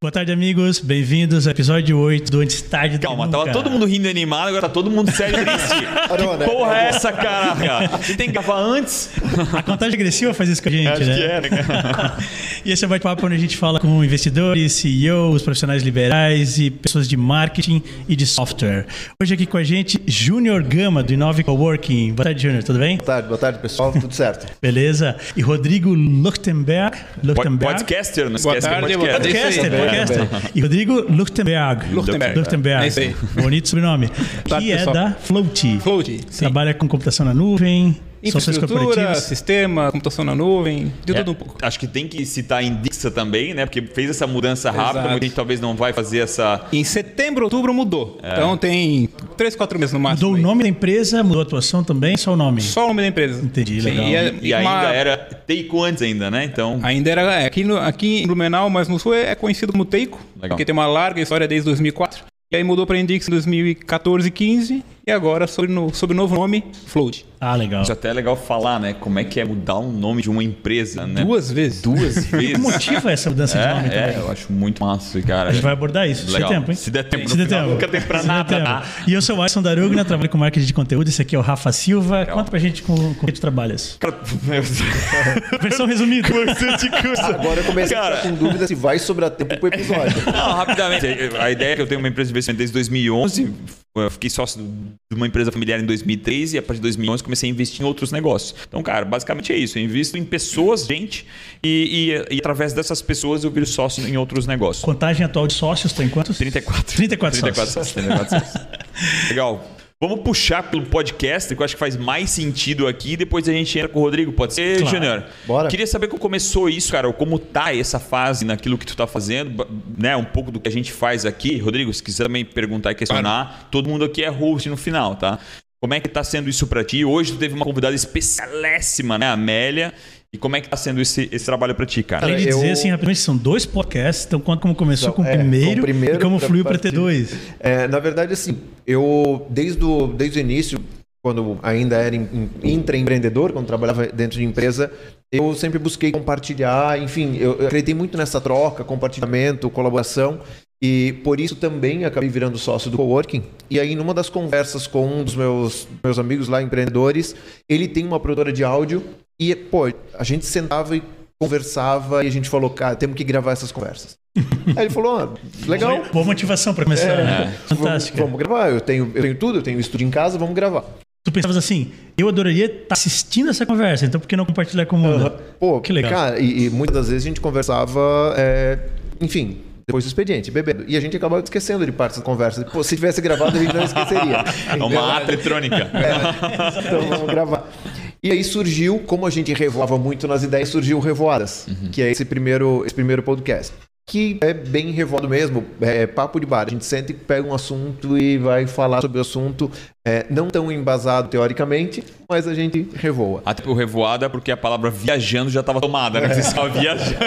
Boa tarde, amigos. Bem-vindos ao episódio 8 do Antes Tarde do Calma, tava todo mundo rindo e animado, agora tá todo mundo sério e triste. que porra é essa, cara? Você tem que gravar antes? A contagem agressiva faz isso com a gente, Acho né? que é, né, cara? E esse é o bate-papo onde a gente fala com investidores, CEOs, profissionais liberais e pessoas de marketing e de software. Hoje aqui com a gente, Júnior Gama, do Inove Coworking. Boa tarde, Júnior. Tudo bem? Boa tarde, boa tarde, pessoal. Tudo certo? Beleza. E Rodrigo Luchtenberg. Luchtenberg. Podcaster, não Boa esquece tarde, que é boa tarde. podcast. Podcaster, Podcaster. E Rodrigo Luchtenberg. Luchtenberg. Luchtenberg. É. Bonito sobrenome. tarde, Que é da Float. Float, sim. Trabalha com computação na nuvem, Infraestrutura, sistema, computação na nuvem, de É, tudo um pouco. Acho que tem que citar a Indixa também, né? Porque fez essa mudança rápida, Exato. muita gente talvez não vai fazer essa. Em setembro, outubro mudou. Então tem 3, 4 meses no máximo. Mudou o aí. nome da empresa, mudou a atuação também, só o nome. Só o nome da empresa. Entendi, Sim, legal. E, é- E uma- ainda era Take antes ainda, né? Então. Ainda era. é, aqui, no, aqui em Blumenau, mas no Sul é conhecido como Teico, Legal. porque tem uma larga história desde 2004. E aí mudou para Indix em 2014 15 e agora sob, no, sob o novo nome, Float. Ah, legal. Isso até é legal falar, né? Como é que é mudar um nome de uma empresa, né? Duas vezes. Duas O que vezes. motiva essa mudança de nome É, é, também? eu acho muito massa, cara. A gente vai abordar isso. Se der Legal. tempo, hein? Se der tempo, Se der final tempo. nunca tem pra Se der nada. tempo. E eu sou o Alisson Darugna, trabalho com marketing de conteúdo. Esse aqui é o Rafa Silva. Conta pra gente com, com que tu trabalhas. Cara. Versão resumida. Agora eu comecei Cara, a ficar com dúvida se vai sobrar tempo pro episódio. Não, rapidamente. A ideia é que eu tenho uma empresa de investimento desde 2011. Eu fiquei sócio de uma empresa familiar em 2013 e a partir de 2011 comecei a investir em outros negócios. Então, cara, basicamente é isso. Eu invisto em pessoas, gente, e, e- e através dessas pessoas eu viro sócio em outros negócios. Contagem atual de sócios tem quantos? 34. 34 34 sócios. sócios. 34 sócios. Legal. Vamos puxar pelo podcast, que eu acho que faz mais sentido aqui. Depois a gente entra com o Rodrigo. Pode ser, Claro. Júnior? Bora. Queria saber como começou isso, cara. ou Como tá essa fase naquilo que tu tá fazendo, né? Um pouco do que a gente faz aqui. Rodrigo, se quiser também perguntar e questionar, todo mundo aqui é host no final, tá? Como é que tá sendo isso pra ti? Hoje tu teve uma convidada especialíssima, né? A Amélia. E como é que tá sendo esse, esse trabalho pra ti, cara? Além de eu- dizer, assim, rapidamente, são dois podcasts. Então, conta como começou com o É, primeiro, com o primeiro e como fluiu pra ter dois. É, na verdade, assim, eu, desde o, desde o início, quando ainda era em- em- intraempreendedor, quando trabalhava dentro de empresa, eu sempre busquei compartilhar, enfim, eu, eu acreditei muito nessa troca, compartilhamento, colaboração. E por isso também acabei virando sócio do coworking. E aí, numa das conversas com um dos meus, meus amigos lá, empreendedores, ele tem uma produtora de áudio e, pô, a gente sentava e conversava e a gente falou, cara, temos que gravar essas conversas. aí ele falou, ah, legal, Boa motivação pra começar. né? Vamos, vamos gravar. Eu tenho, eu tenho tudo, eu tenho estúdio em casa, vamos gravar. Tu pensavas assim, eu adoraria estar assistindo essa conversa, então por que não compartilhar com o mundo? Pô, Que legal. Cara, e, e muitas das vezes a gente conversava, é, enfim, depois do expediente, bebendo. E a gente acabava esquecendo de partes da conversa. Pô, se tivesse gravado, a gente não esqueceria. É uma ata eletrônica. então vamos gravar. E aí surgiu, como a gente revoava muito nas ideias, surgiu Revoadas, que é esse primeiro, esse primeiro podcast. Que é bem revoado mesmo, é papo de bar. A gente senta e pega um assunto e vai falar sobre o assunto, é, não tão embasado teoricamente, mas a gente revoa. Até o revoada, porque a palavra viajando já estava tomada, né? Você estava viajando.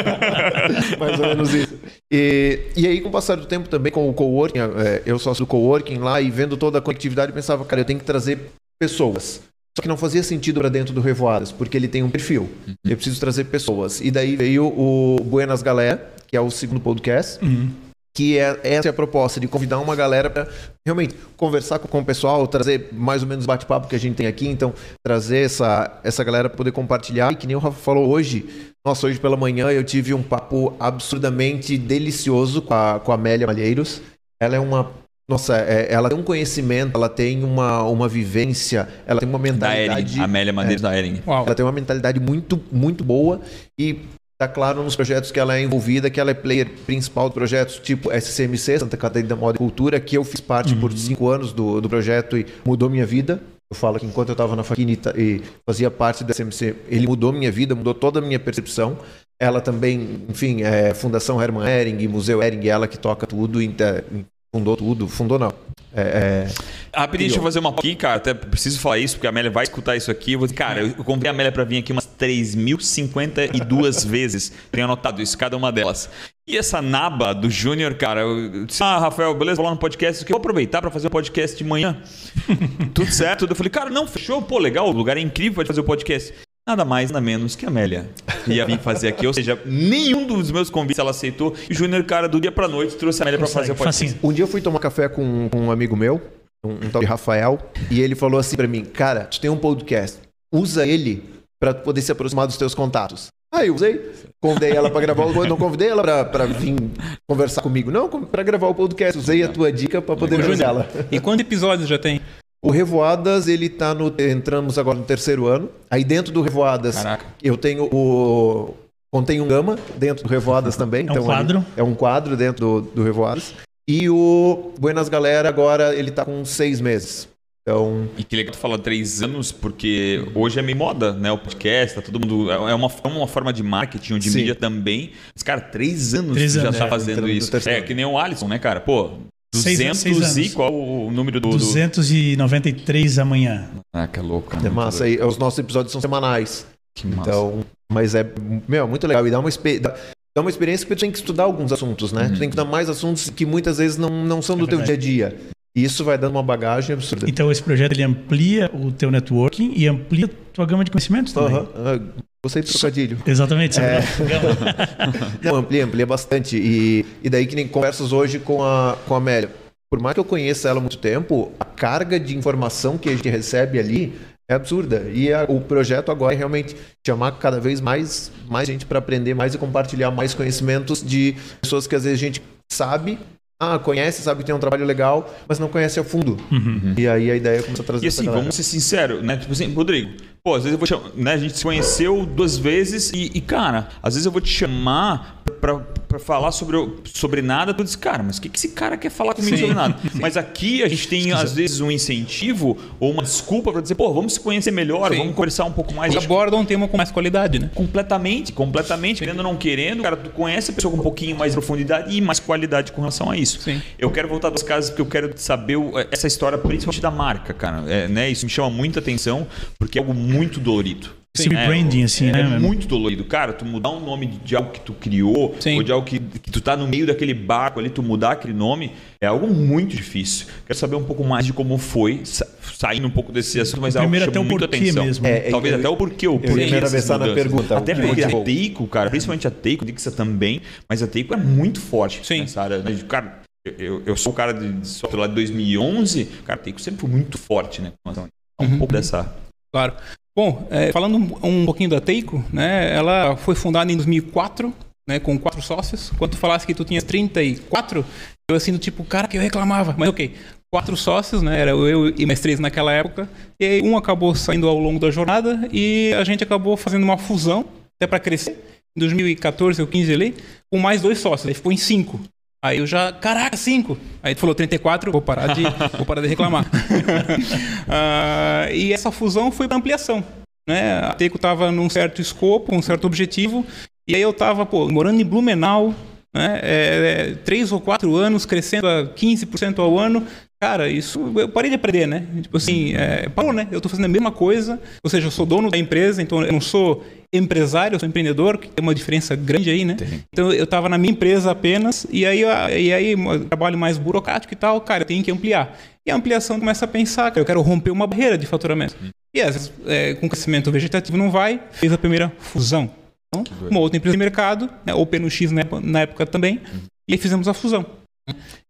Mais ou menos isso. E, e aí, com o passar do tempo também, com o coworking, é, eu sócio do coworking lá e vendo toda a conectividade, eu pensava, cara, eu tenho que trazer pessoas. Só que não fazia sentido para dentro do Revoadas, porque ele tem um perfil. Eu preciso trazer pessoas. E daí veio o Buenas Galera, que é o segundo podcast, que é essa é a proposta de convidar uma galera para realmente conversar com, com o pessoal, trazer mais ou menos o bate-papo que a gente tem aqui, então trazer essa essa galera para poder compartilhar. E que nem o Rafa falou hoje, nossa, hoje pela manhã eu tive um papo absurdamente delicioso com a, com a Amélia Malheiros. Ela é uma nossa, é- ela tem um conhecimento, ela tem uma, uma vivência, ela tem uma Da mentalidade. Ering. Amélia Madeiros da Ering. Uau. Ela tem uma mentalidade muito, muito boa e tá claro nos projetos que ela é envolvida, que ela é player principal de projetos tipo SCMC, Santa Catarina Moda e Cultura, que eu fiz parte por cinco anos do, do projeto e mudou minha vida. Eu falo que enquanto eu estava na faquina e fazia parte da SCMC, ele mudou minha vida, mudou toda a minha percepção. Ela também, enfim, é Fundação Hermann Hering, Museu Hering, ela que toca tudo, fundou tudo, fundou não. É, é, Rapidinho, deixa eu fazer uma aqui, cara. Até preciso falar isso, porque a Amélia vai escutar isso aqui. Eu vou cara, eu convidei a Amélia pra vir aqui umas 3.052 vezes. Tenho anotado isso, cada uma delas. E essa naba do Júnior, cara, eu disse, ah, Rafael, beleza, vou lá no podcast, eu vou aproveitar para fazer o podcast de manhã. Tudo certo. Eu falei, cara, não, fechou, pô, legal, o lugar é incrível para fazer o podcast. Nada mais, nada menos que a Amélia ia vir fazer aqui. Ou seja, nenhum dos meus convites ela aceitou. E o Júnior, cara, do dia pra noite, trouxe a Amélia para fazer o podcast. Um dia eu fui tomar café com, com um amigo meu, um, um tal de Rafael, e ele falou assim pra mim, cara, tu tem um podcast, usa ele pra poder se aproximar dos teus contatos. Aí eu usei, convidei ela pra gravar o não convidei ela pra, pra vir conversar comigo, não, pra gravar o podcast, usei a tua dica pra poder Júnior, ela. E quantos episódios já tem? O Revoadas, ele tá no. Entramos agora no terceiro ano. Aí dentro do Revoadas, Caraca. eu tenho o. Contém um Gama dentro do Revoadas também. É um ali- quadro. é um quadro dentro do, do Revoadas. E o Buenas Galera agora ele tá com seis meses. Então. E que legal tu falar três anos, porque hoje é meio moda, né? O podcast, tá todo mundo. É uma, é uma forma de marketing, ou de Sim. mídia também. Mas, cara, três anos Três já anos, tá é, fazendo isso. É que nem o Alisson, né, cara? Pô, 200 seis e anos. qual o número do. do... 293 amanhã. Ah, que louco. É massa. Aí, os nossos episódios são semanais. Que massa. Então. Mas é. Meu, muito legal. E dá uma, dá, dá uma experiência que tu tem que estudar alguns assuntos, né? Tu tem que estudar mais assuntos que muitas vezes não, não são do teu dia a verdade. dia. E isso vai dando uma bagagem absurda. Então esse projeto ele amplia o teu networking e amplia a tua gama de conhecimentos também. Ah, Gostei do trocadilho. Exatamente. É. Não, amplia, amplia bastante. E, e daí que nem conversas hoje com a, com a Amélia. Por mais que eu conheça ela há muito tempo, a carga de informação que a gente recebe ali é absurda. E a- o projeto agora é realmente chamar cada vez mais, mais gente para aprender mais e compartilhar mais conhecimentos de pessoas que às vezes a gente sabe, ah, conhece, sabe que tem um trabalho legal, mas não conhece a fundo. E aí a ideia é começar a trazer E assim, vamos ser sinceros, né? Tipo assim, Rodrigo, pô, às vezes eu vou te chamar, né? A gente se conheceu duas vezes e, e, cara, às vezes eu vou te chamar pra, pra falar sobre, sobre nada, tu diz, cara, mas o que, que esse cara quer falar comigo Sim. sobre nada? Mas aqui a gente tem, às vezes, um incentivo ou uma desculpa pra dizer, pô, vamos se conhecer melhor, Sim. vamos conversar um pouco mais. Aborda um tema com mais qualidade, né? Completamente, completamente, querendo ou não querendo, cara, tu conhece a pessoa com um pouquinho mais de profundidade e mais qualidade com relação a isso. Sim. Eu quero voltar duas casas porque eu quero saber essa história, principalmente da marca, cara. É, né? Isso me chama muita atenção porque é algo muito dolorido. Esse rebranding, assim, é, né? É muito dolorido. Cara, tu mudar um nome de- de algo que tu criou, Sim. ou de algo que, que tu tá no meio daquele barco ali, tu mudar aquele nome, é algo muito difícil. Quero saber um pouco mais de como foi, sa- saindo um pouco desse assunto, mas é algo que chama até o porquê atenção. mesmo. É, é, Talvez eu- até o porquê, o ia porquê me dessas atravessar na pergunta. Até Por porque a? Teico, cara, principalmente a Teico, Dixa também, mas a Teico é muito forte Sim. nessa área. né? Cara, eu, eu sou o cara de, software lá de 2011, cara, a Teico sempre foi muito forte, né? Então, um Uhum. pouco dessa... Claro. Bom, é, falando um, pouquinho da Teico, né? Ela foi fundada em 2004, né? Com quatro sócios. Quando tu falasse que tu tinha 34, eu assim, do tipo, cara, que eu reclamava. Mas ok, quatro sócios, né? Era eu e mais três naquela época. E aí um acabou saindo ao longo da jornada e a gente acabou fazendo uma fusão, até para crescer, em 2014 ou 15 ali, com mais dois sócios. Aí ficou em cinco. Aí eu já, caraca, cinco. Aí tu falou 34, vou parar de, vou parar de reclamar. Ah, e essa fusão foi para ampliação. Né? A Teco estava num certo escopo, um certo objetivo, e aí eu estava morando em Blumenau, né? É, é, três ou quatro anos, crescendo a 15% ao ano. Cara, isso eu parei de aprender, né? Tipo assim, é, parou, né? Eu estou fazendo a mesma coisa, ou seja, eu sou dono da empresa, então eu não sou empresário, eu sou empreendedor, que tem uma diferença grande aí, né? Então eu estava na minha empresa apenas, e aí, e aí trabalho mais burocrático e tal, cara, eu tenho que ampliar. E a ampliação começa a pensar, cara, eu quero romper uma barreira de faturamento. E às vezes, é, com crescimento vegetativo não vai, fez a primeira fusão. Então, uma outra empresa de mercado, né, ou PNX na, época- na época também, e aí fizemos a fusão.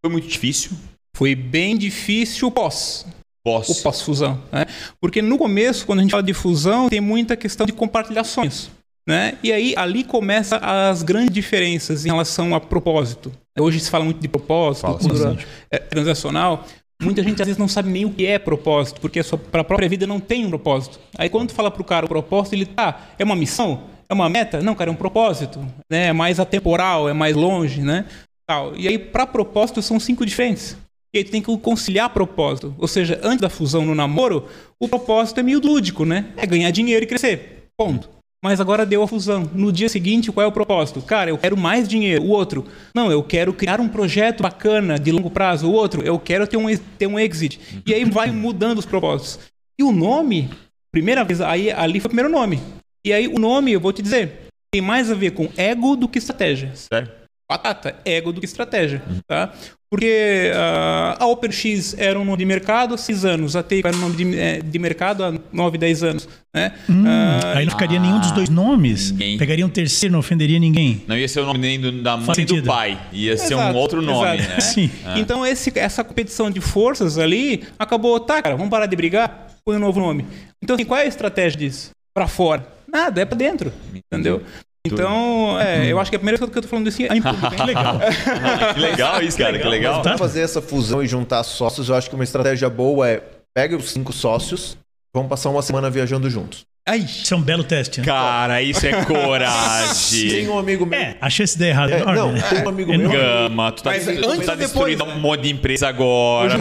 Foi muito difícil. Foi bem difícil o pós, Posso. o pós-fusão. Né? Porque no começo, quando a gente fala de fusão, tem muita questão de compartilhar sonhos. Né? E aí, ali começa as grandes diferenças em relação a propósito. Hoje se fala muito de propósito, Fala cultura é, transacional. Muita gente às vezes não sabe nem o que é propósito, porque para a própria vida não tem um propósito. Aí quando tu fala pro cara o propósito, ele tá, é uma missão? É uma meta? Não, cara, é um propósito. Né? É mais atemporal, é mais longe, né? Tal. E aí, para propósito, são cinco diferentes. E aí tu tem que conciliar propósito. Ou seja, antes da fusão no namoro, o propósito é meio lúdico, né? É ganhar dinheiro e crescer. Ponto. Mas agora deu a fusão. No dia seguinte, qual é o propósito? Cara, eu quero mais dinheiro. O outro, não, eu quero criar um projeto bacana de longo prazo. O outro, eu quero ter um, ter um exit. E aí vai mudando os propósitos. E o nome, primeira vez, aí ali foi o primeiro nome. E aí o nome, eu vou te dizer, tem mais a ver com ego do que estratégia. Sério? batata, ego do que estratégia, tá? Porque uh, a OpenX era um nome de mercado há 6 anos, a Take era um nome de, eh, de mercado há 9, 10 anos, né? Hum, Uh, aí não ficaria nenhum dos dois nomes. ninguém. Pegaria um terceiro, não ofenderia ninguém. Não ia ser o nome nem do- da mãe e do pai. Ia ser um Exato, outro nome, exato. né? Sim. Então esse, essa competição de forças ali acabou, tá, cara, vamos parar de brigar, põe um novo nome. Então, assim, qual é a estratégia disso? Pra fora? Nada, é pra dentro, entendeu? Então, é, eu acho que a primeira coisa que eu tô falando desse é em público, hein? Legal. Que legal isso, cara. Que legal. Pra fazer essa fusão e juntar sócios, eu acho que uma estratégia boa é pega os cinco sócios, vamos passar uma semana viajando juntos. Ai, Isso é um belo teste. né? Cara, isso é Tem coragem. um amigo meu. É, a chance de dar errado é, enorme. não, né? tem um amigo É meu. Gama, tu tá, Mas tu antes tá ou depois, destruindo um monte de empresa agora.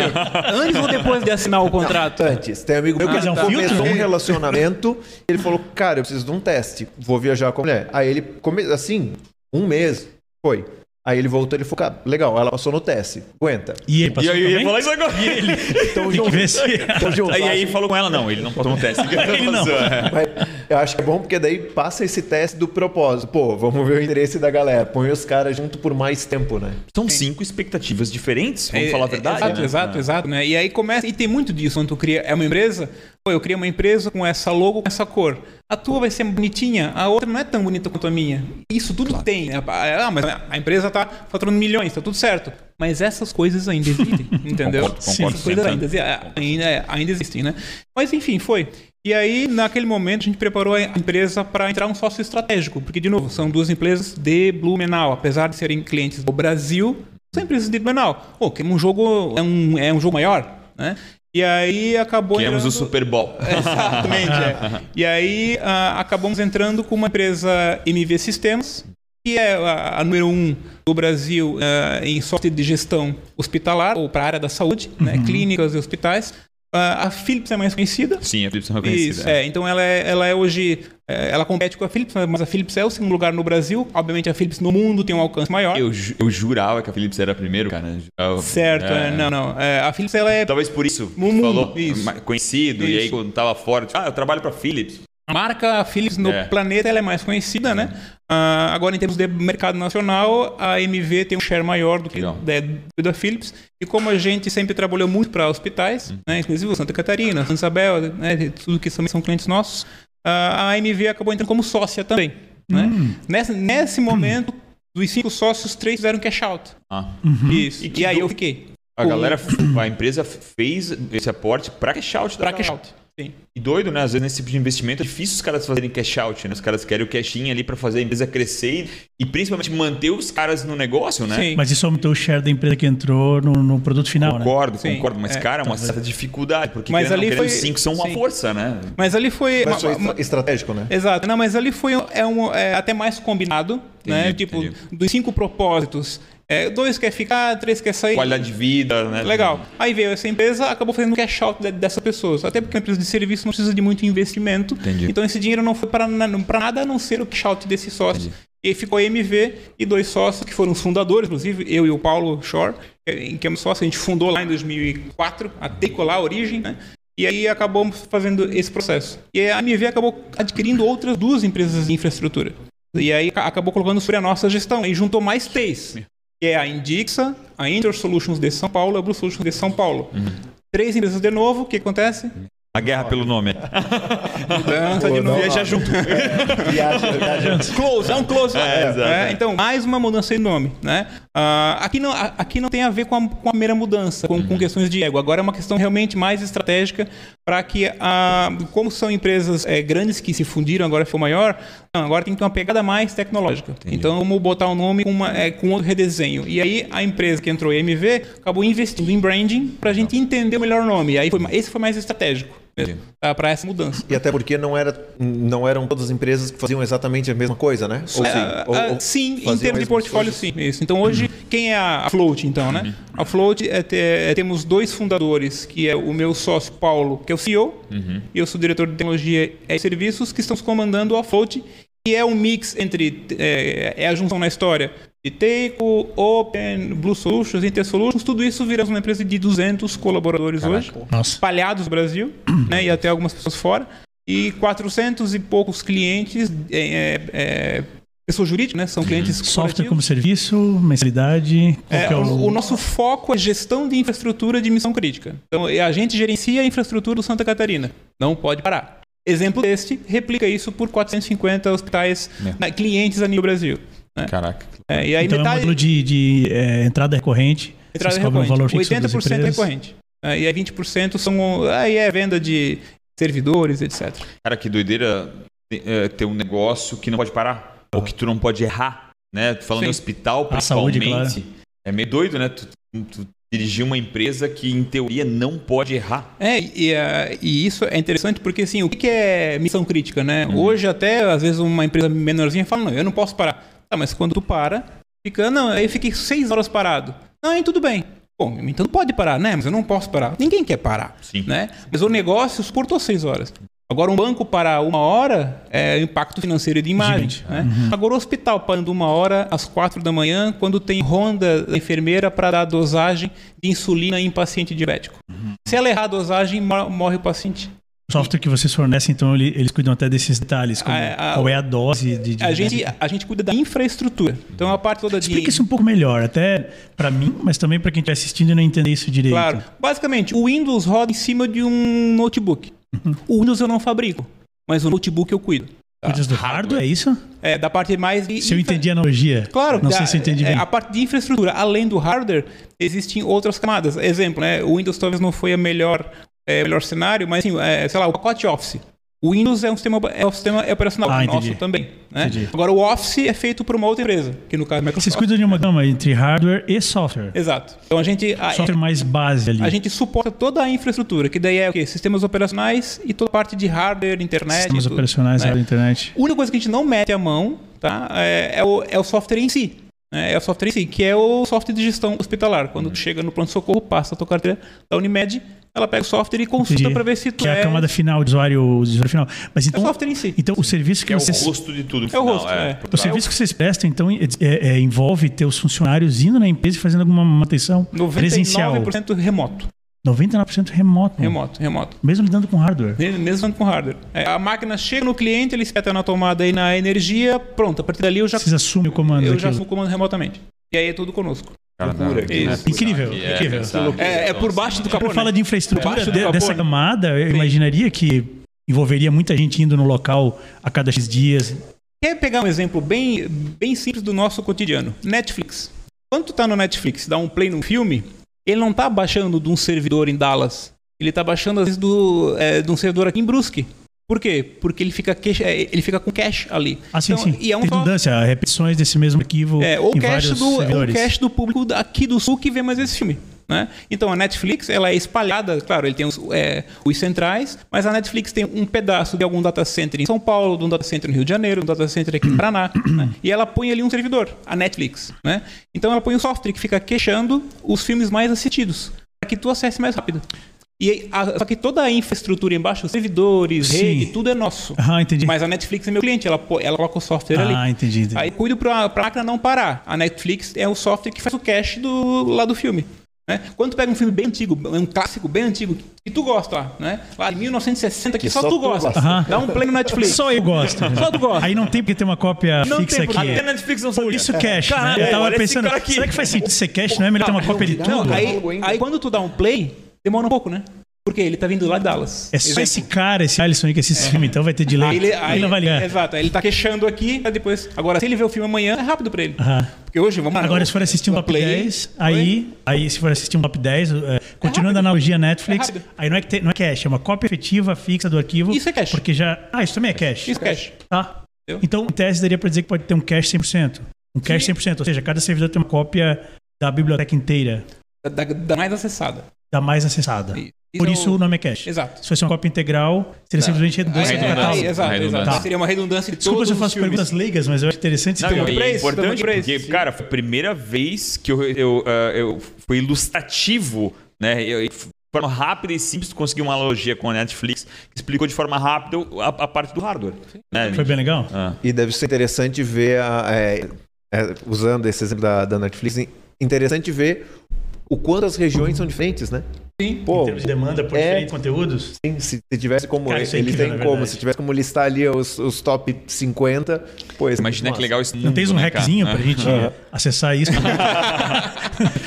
antes ou depois de assinar o contrato? Antes, tem um amigo meu que Mas é um começou filtro, um né? relacionamento, ele falou, cara, eu preciso de um teste, vou viajar com a mulher. Aí ele, come... assim, um mês, foi. Aí ele voltou, ele falou, cara, legal, ela passou no teste, aguenta. E ele E passou aí eu ia também? falar isso agora. Tem que ver se... Então, junto, Aí, aí falou com ela, não, ele não passou no teste. Ele não. Mas eu acho que é bom porque daí passa esse teste do propósito. Pô, vamos ver o interesse da galera. Põe os caras junto por mais tempo, né? São cinco expectativas diferentes, vamos É, falar a é, verdade. Exato, né? exato, exato, né? E aí começa, e tem muito disso, quando tu cria, é uma empresa, eu criei uma empresa com essa logo, com essa cor. A tua vai ser bonitinha, a outra não é tão bonita quanto a minha. Isso tudo tem. né? Ah, mas a empresa tá faturando milhões, tá tudo certo. Mas essas coisas ainda existem, entendeu? Concordo, concordo essas coisas 100%. ainda, exi- ainda, ainda existem, né? Mas enfim, foi. E aí, naquele momento, a gente preparou a empresa para entrar um sócio estratégico, porque, de novo, são duas empresas de Blumenau, apesar de serem clientes do Brasil, são empresas de Blumenau. Pô, que um jogo é um, é um jogo maior, né? E aí acabou Queremos o entrando- Super Bowl. Exatamente, é. E aí ah, acabamos entrando com uma empresa MV Sistemas, que é a, a número um do Brasil ah, em software de gestão hospitalar, ou para a área da saúde, né, clínicas e hospitais. Ah, a Philips é mais conhecida. Sim, a Philips é reconhecida. Isso, é. Então ela é, ela é hoje. É, ela compete com a Philips, mas a Philips é o segundo lugar no Brasil. Obviamente a Philips no mundo tem um alcance maior. Eu, ju- eu jurava que a Philips era primeiro, cara. Eu- Certo, é. é, não, não. É, a Philips ela é Talvez por isso No mundo, falou isso. conhecido, e aí Isso. quando tava fora, tipo, ah, eu trabalho pra Philips. A marca Philips no É. planeta ela é mais conhecida, né? Ah, agora, em termos de mercado nacional, a MV tem um share maior do que Legal. da, da Philips. E como a gente sempre trabalhou muito para hospitais, né? inclusive Santa Catarina, Santa Isabel, né? tudo que também são clientes nossos, a MV acabou entrando como sócia também. Né? Nessa, nesse momento, dos cinco sócios, três fizeram cash out. Ah. Isso. E E, aí do- eu fiquei. A galera, a empresa fez esse aporte pra cash out. galera. cash out. Sim. E doido, né? Às vezes nesse tipo de investimento é difícil os caras fazerem cash out, né? Os caras querem o cash in ali pra fazer a empresa crescer e, e principalmente manter os caras no negócio, né? Sim. Mas isso aumentou o share da empresa que entrou no, no produto final, né? Concordo, Sim, concordo. Mas, é, cara, é uma certa dificuldade. Porque Mas não, ali querendo, foi- os cinco são uma sim. força, né? Mas ali foi. Mas uma- foi uma- estra- estratégico, né? Exato. Não, mas ali foi é um, é, até mais combinado, né? Entendi, Tipo, entendi. dos cinco propósitos, é, dois quer ficar, três quer sair. Qualidade de vida, né? Legal. Aí veio essa empresa, acabou fazendo cash out de- dessas pessoas. Até porque a empresa de serviço não precisa de muito investimento. Entendi. Então esse dinheiro não foi para nada a não ser o cash out desse sócio. E aí ficou a MV e dois sócios, que foram os fundadores, inclusive eu e o Paulo Shore, que que é um sócio, a gente fundou lá em 2004, a Teco lá, a origem, né? E aí acabamos fazendo esse processo. E a MV acabou adquirindo outras duas empresas de infraestrutura. E aí ca- acabou colocando sobre a nossa gestão. E juntou mais três. Que é a Indixa, a Inter Solutions de São Paulo e a Blue Solutions de São Paulo. Três empresas de novo, o que acontece? A guerra pelo nome. Mudança de Pô, não, Viaja junto. Viagem, viagem. Close, é um close. É, exato. É, então, mais uma mudança de nome, né? Ah, aqui, não, aqui não tem a ver com a, com a mera mudança, com, Uhum. com questões de ego. Agora é uma questão realmente mais estratégica para que, ah, como são empresas eh, grandes que se fundiram, agora ficou maior, não, agora tem que ter uma pegada mais tecnológica. Então, vamos botar o nome com, uma, eh, com outro redesenho. E aí, a empresa que entrou, a MV, acabou investindo em branding para a gente entender o melhor nome. E aí, foi, esse foi mais estratégico para essa mudança. E até porque não, era, não eram todas as empresas que faziam exatamente a mesma coisa, né? Ou sim? Ah, Ou- ah, ou sim, em termos de portfólio, coisas? sim. Isso. Então, hoje, quem é a Float, então, né? A Float, é, é, temos dois fundadores, que é o meu sócio Paulo, que é o CEO, e eu sou diretor de tecnologia e serviços, que estamos comandando a Float, que é um mix entre, é, é a junção na história de Teco, Open, Blue Solutions, Inter Solutions, tudo isso viramos uma empresa de 200 colaboradores hoje Nossa. espalhados no Brasil, né, e até algumas pessoas fora, e 400 e poucos clientes, é, é, pessoa jurídica, né? São clientes Software corporativos. como serviço, mensalidade. É, é o, o nosso foco é gestão de infraestrutura de missão crítica. Então, a gente gerencia a infraestrutura do Santa Catarina. Não pode parar. Exemplo deste, replica isso por 450 hospitais, É. né, clientes a nível Brasil. Né? Caraca. É, e aí então é um metade, modelo de, de, é, entrada recorrente. entrada cobram um recorrente. valor fixo das 80% é recorrente. É, e aí 20% são aí é venda de servidores, etc. Cara, que doideira é, ter um negócio que não pode parar. Ou que tu não pode errar. Né? Falando Sim. em hospital, A saúde, principalmente. É meio doido, né? Tu, tu dirigir uma empresa que, em teoria, não pode errar. É, e, e isso é interessante porque, assim, o que que é missão crítica, né? Hoje, até, às vezes, uma empresa menorzinha fala, não, eu não posso parar. Tá, mas quando tu para, fica, não, aí eu fiquei seis horas parado. Não, aí tudo bem. Bom, então pode parar, né? Mas eu não posso parar. Ninguém quer parar, Sim. né? Mas o negócio suportou seis horas. Agora, um banco parar uma hora é impacto financeiro de imagem. Né? Agora, o hospital parando uma hora às quatro da manhã, quando tem ronda da enfermeira para dar dosagem de insulina em paciente diabético. Se ela errar a dosagem, mor- morre o paciente. O software que vocês fornecem, então, ele- eles cuidam até desses detalhes, como A- a- qual é a dose de... de A gente, a gente cuida da infraestrutura. Então, a parte toda de... Explica isso um pouco melhor, até pra mim, mas também pra quem estiver assistindo e não entender isso direito. Claro. Basicamente, o Windows roda em cima de um notebook. Uhum. O Windows eu não fabrico, mas o notebook eu cuido. Cuidas do hardware, é isso? É, da parte mais de... Se eu infra- entendi a analogia. Claro, Não da- sei se eu entendi é, bem. A parte de infraestrutura, além do hardware, existem outras camadas. Exemplo, né? O Windows talvez não foi a melhor, é, melhor cenário, mas assim, é, sei lá, o pacote Office. O Windows é um sistema, é um sistema operacional Ah, nosso também. Né? Entendi. Agora, o Office é feito por uma outra empresa, que no caso é a Microsoft. Vocês cuidam de uma gama entre hardware e software. Exato. Então a gente, a, Software mais base ali. a gente suporta toda a infraestrutura, que daí é o quê? Sistemas operacionais e toda a parte de hardware, internet. Sistemas tudo, operacionais né? da internet. A única coisa que a gente não mete a mão tá? é, é o, é o software em si. Né? É o software em si, que é o software de gestão hospitalar. Quando tu chega no pronto-socorro, passa a tua carteira da Unimed, ela pega o software e consulta para ver se tu Que é a camada final, o usuário, o usuário final. Mas É o então, software em si. então o serviço que, Que é o vocês... rosto de tudo. É o final, rosto, é. O serviço que vocês prestam, então, é- é- envolve ter os funcionários indo na empresa e fazendo alguma manutenção presencial. 99% remoto. 99% remoto. Remoto, remoto. Mesmo lidando com hardware. Mesmo com hardware. É, a máquina chega no cliente, ele espeta na tomada aí na energia, pronto. A partir dali eu já, Vocês assumem o comando eu já daquilo. assumo o comando remotamente. E aí é tudo conosco. Loucura, né? loucura. Incrível, É, incrível. É, é por baixo do capô. Quando fala né? de infraestrutura de- capô, dessa né? camada, eu Sim. imaginaria que envolveria muita gente indo no local a cada X dias. Quer pegar um exemplo bem, bem simples do nosso cotidiano? Netflix. Quando tu tá no Netflix, dá um play num filme, ele não tá baixando de um servidor em Dallas. Ele tá baixando, às vezes, do, é, de um servidor aqui em Brusque. Por quê? Porque ele fica, cache, é, ele fica com cache ali. Ah, sim, Então, sim. E é um Redundância, repetições desse mesmo arquivo É, ou em cache vários do, ou servidores. cache do público aqui do sul que vê mais esse filme. Né? Então a Netflix ela é espalhada, claro, ele tem os, é, os centrais, mas a Netflix tem um pedaço de algum data center em São Paulo, de um data center no Rio de Janeiro, um data center aqui no Paraná, né? e ela põe ali um servidor, a Netflix. Né? Então ela põe um software que fica queixando os filmes mais assistidos, para que tu acesse mais rápido. E a- só que toda a infraestrutura embaixo, os servidores, Sim. rede, tudo é nosso. Ah, entendi. Mas a Netflix é meu cliente, ela, ela coloca o software ali. Ah, entendi, entendi. Aí cuido pra, pra máquina não parar. A Netflix é o software que faz o cache do, lá do filme. Né? Quando tu pega um filme bem antigo, um clássico bem antigo, que tu gosta lá, né? Lá de 1960, que, Que só, só tu tu gosta. gosta. Aham. Dá um play no Netflix. Só eu gosto. Só tu gosta. Aí não tem porque ter uma cópia Não fixa tem porque- aqui. Até a Netflix não Por sabia. isso cache, né? Caralho, Eu tava pensando, será que faz sentido ser cache? Não é melhor ter uma cópia de tudo? aí, aí quando tu dá um play, demora um pouco, né? Porque ele tá vindo lá de Dallas. É só Exemplo. esse cara, esse Alisson aí que assiste esse filme, então vai ter delay. Aí ele, ele aí, não vai ligar. Exato, aí ele tá queixando aqui, aí depois. Agora, se ele vê o filme amanhã, é rápido pra ele. Aham. Porque hoje, vamos lá. Agora, se for assistir um top play, 10, aí, aí se for assistir um top 10, é, continuando a analogia Netflix, É aí não é, que tem- não é cache, é uma cópia efetiva fixa do arquivo. Isso é cache. Porque já. Ah, isso também é cache. Isso é cache. Tá. Entendeu? Então, em tese, daria para dizer que pode ter um cache 100%. Um cache 100%, ou seja, cada servidor tem uma cópia da biblioteca inteira, Da, da mais acessada. da mais acessada. Isso Por é isso o- o nome é cache. Exato. Se fosse uma cópia integral, seria simplesmente redundância aí- exato, exato. Tá. Seria uma redundância de Desculpa todos se eu faço filmes. perguntas leigas, mas eu acho interessante. Não, e pra é tamo importante porque, sim. cara, foi a primeira vez que eu, eu, ah, eu foi ilustrativo, né? Eu, de forma rápida e simples, consegui uma analogia com a Netflix, que explicou de forma rápida a, a parte do hardware. Né? Foi bem legal? Ah. E deve ser interessante ver, a- é, é, usando esse exemplo da, da Netflix, interessante ver o quanto as regiões são diferentes, né? Sim. Pô, em termos de demanda por é. diferentes conteúdos. Sim, se, se tivesse como. Cara, isso é ele incrível, tem como, se tivesse como listar ali os, os top 50, pois. Imagina que legal mundo, Não tens um né, cara? hackzinho pra gente acessar isso?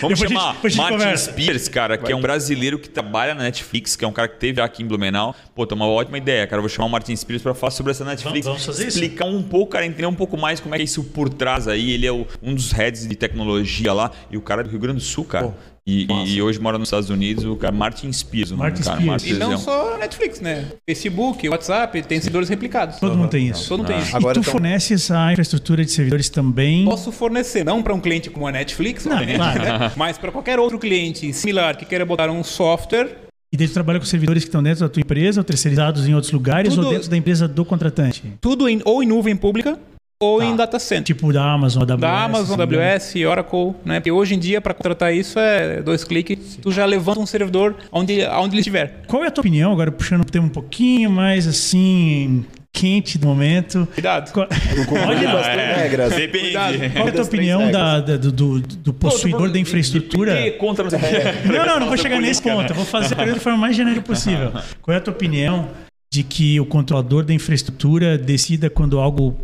Vamos Depois chamar depois Martin conversa. Spears, cara, que é um brasileiro que trabalha na Netflix, que é um cara que teve aqui em Blumenau. Pô, tem uma ótima ideia, cara. Eu vou chamar o Martin Spears pra falar sobre essa Netflix. Vamos- vamos fazer isso? Explicar um pouco, cara, entender um pouco mais como é que é isso por trás aí. Ele é o- um dos heads de tecnologia lá e o cara é do Rio Grande do Sul, cara. Pô, e, e hoje mora nos Estados Unidos, o cara Martin Spears. Martin cara, Spears. Martin E não só Netflix, né? Facebook, WhatsApp, tem servidores replicados. Todo mundo tem isso. Todo mundo tem isso. Agora e tu então- forneces a infraestrutura de servidores também. Posso fornecer, não para um cliente como a Netflix, Não, obviamente, claro. né? mas para qualquer outro cliente similar que queira botar um software, E daí tu trabalha com servidores que estão dentro da tua empresa, ou terceirizados em outros lugares, Tudo- ou dentro da empresa do contratante. tudo em- ou em nuvem pública ou em data center. Tipo da Amazon, AWS. da Amazon. AWS, Oracle, né? Porque hoje em dia, para contratar isso, é dois cliques, tu já levanta um servidor onde, onde ele estiver. Qual é a tua opinião, agora puxando o tema um pouquinho mais assim, quente do momento? Cuidado. Qual, Cumprir bastante É, regras. Depende. Cuidado. qual é a tua das opinião da, da- do, do, do possuidor da infraestrutura? De- de- contra não quê. Não, não, não vou chegar nesse ponto. né? Eu vou fazer a pergunta da forma mais genérica possível. Qual é a tua opinião de que o controlador da infraestrutura decida quando algo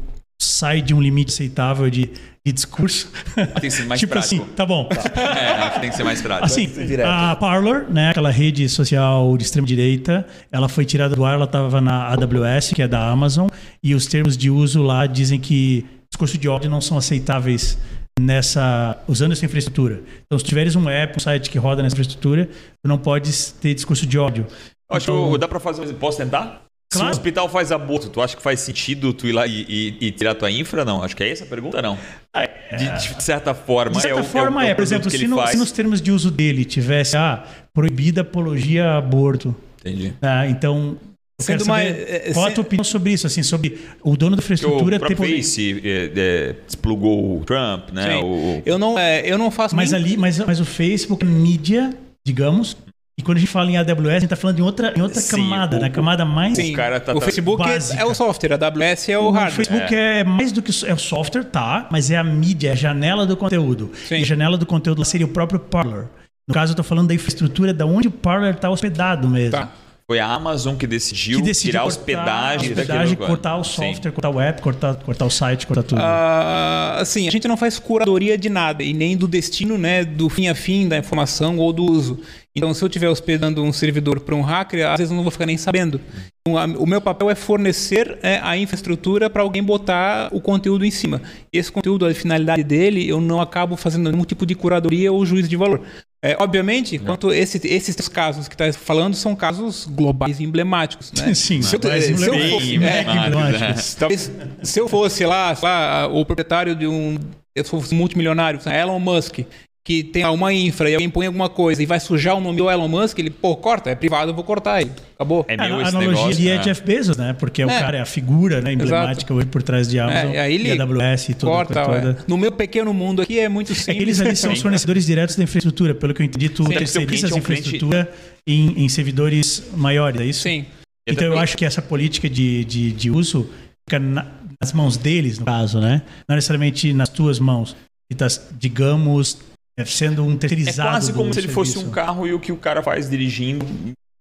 sai de um limite aceitável de, de discurso? Tem que ser mais tipo prático. assim, tá bom. É, acho que tem que ser mais prático. Assim, a Parler, né, aquela rede social de extrema direita, ela foi tirada do ar, ela estava na AWS, que é da Amazon, e os termos de uso lá dizem que discurso de ódio não são aceitáveis nessa usando essa infraestrutura. Então, se tiveres um app, um site que roda nessa infraestrutura, tu não podes ter discurso de ódio. Eu acho Então- que dá pra fazer. Posso tentar? Se Claro. o hospital faz aborto, tu acha que faz sentido tu ir lá e, e- e tirar tua infra? Não. Acho que é essa a pergunta, não. De, de certa forma. De certa é o, forma, é, o- é, é o por exemplo, se, no- se nos termos de uso dele tivesse ah, proibida apologia a aborto, Entendi. tá? então eu Sendo saber mais- é, qual a se- tua opinião sobre isso, assim, sobre o dono da o infraestrutura ter poder- Face é, é, desplugou o Trump, né? O, o- Eu não, é, eu não faço Mas nem- ali, mas, mas o Facebook é mídia, digamos, e quando a gente fala em AWS, a gente tá falando em outra, em outra Sim, camada, o- na camada mais Sim. cara tá- o tá- Facebook é- básica. é o software, a AWS é o, O hardware. Facebook é. mais do que é o software, tá, mas é a mídia, é a janela do conteúdo. Sim. E a janela do conteúdo seria o próprio Parler. No caso, eu tô falando da infraestrutura, da onde o Parler está hospedado mesmo. Tá. Foi a Amazon que decidiu, Que decidiu tirar a cortar hospedagem, hospedagem, daquilo. cortar o Sim. software, cortar o app, cortar, cortar o site, cortar tudo. Ah, assim, a gente não faz curadoria de nada e nem do destino, né, do fim a fim da informação ou do uso. Então, se eu estiver hospedando um servidor para um hacker, às vezes eu não vou ficar nem sabendo. Então, a- o meu papel é fornecer é, a infraestrutura para alguém botar o conteúdo em cima. E esse conteúdo, a finalidade dele, eu não acabo fazendo nenhum tipo de curadoria ou juízo de valor. É, obviamente, quanto esse, esses três casos que está falando são casos globais e emblemáticos. Né? Sim, se eu, se eu fosse- é. Talvez se eu fosse lá, lá, o proprietário de um. Eu fosse multimilionário, Elon Musk, que tem uma infra e alguém põe alguma coisa e vai sujar o nome do Elon Musk, ele, pô, corta, é privado, eu vou cortar aí. Acabou. É a meu a esse analogia negócio. ali é né? Jeff Bezos, né? Porque o É. cara é a figura né, emblemática hoje por trás de Amazon É, aí ele e AWS e toda, corta. toda. é. No meu pequeno mundo aqui é muito É simples. que eles ali são os fornecedores diretos da infraestrutura. Pelo que eu entendi, tu Sim. terceiriza Seu essa cliente é um infraestrutura em, em servidores maiores, é isso? Sim. Então eu acho que essa política de, de, de uso fica na- nas mãos deles, no caso, né? Não necessariamente nas tuas mãos. E tá, digamos, é, sendo um É terceirizado. quase como se ele fosse um carro e o que o cara faz dirigindo.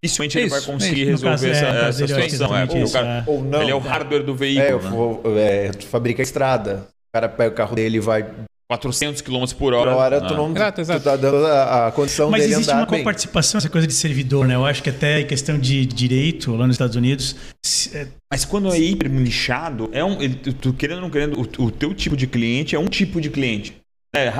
Dificilmente ele Isso, vai conseguir isso. No caso, resolver é, essa, caso essa situação. É, isso, cara- é. Ou não. ele é o né? hardware do É, veículo. eu né? é, tu fabrica a estrada. O cara pega o carro dele e vai 400 km por por hora. hora, Ah. tu não Exato, exato. tu tá dando a, a condição Mas dele existe andar uma bem. coparticipação, essa coisa de servidor, né? Eu acho que até em questão de direito lá nos Estados Unidos, se- é, Mas quando é hiper nichado, é um, ele- tu, querendo ou não querendo, o, o teu tipo de cliente é um tipo de cliente. É,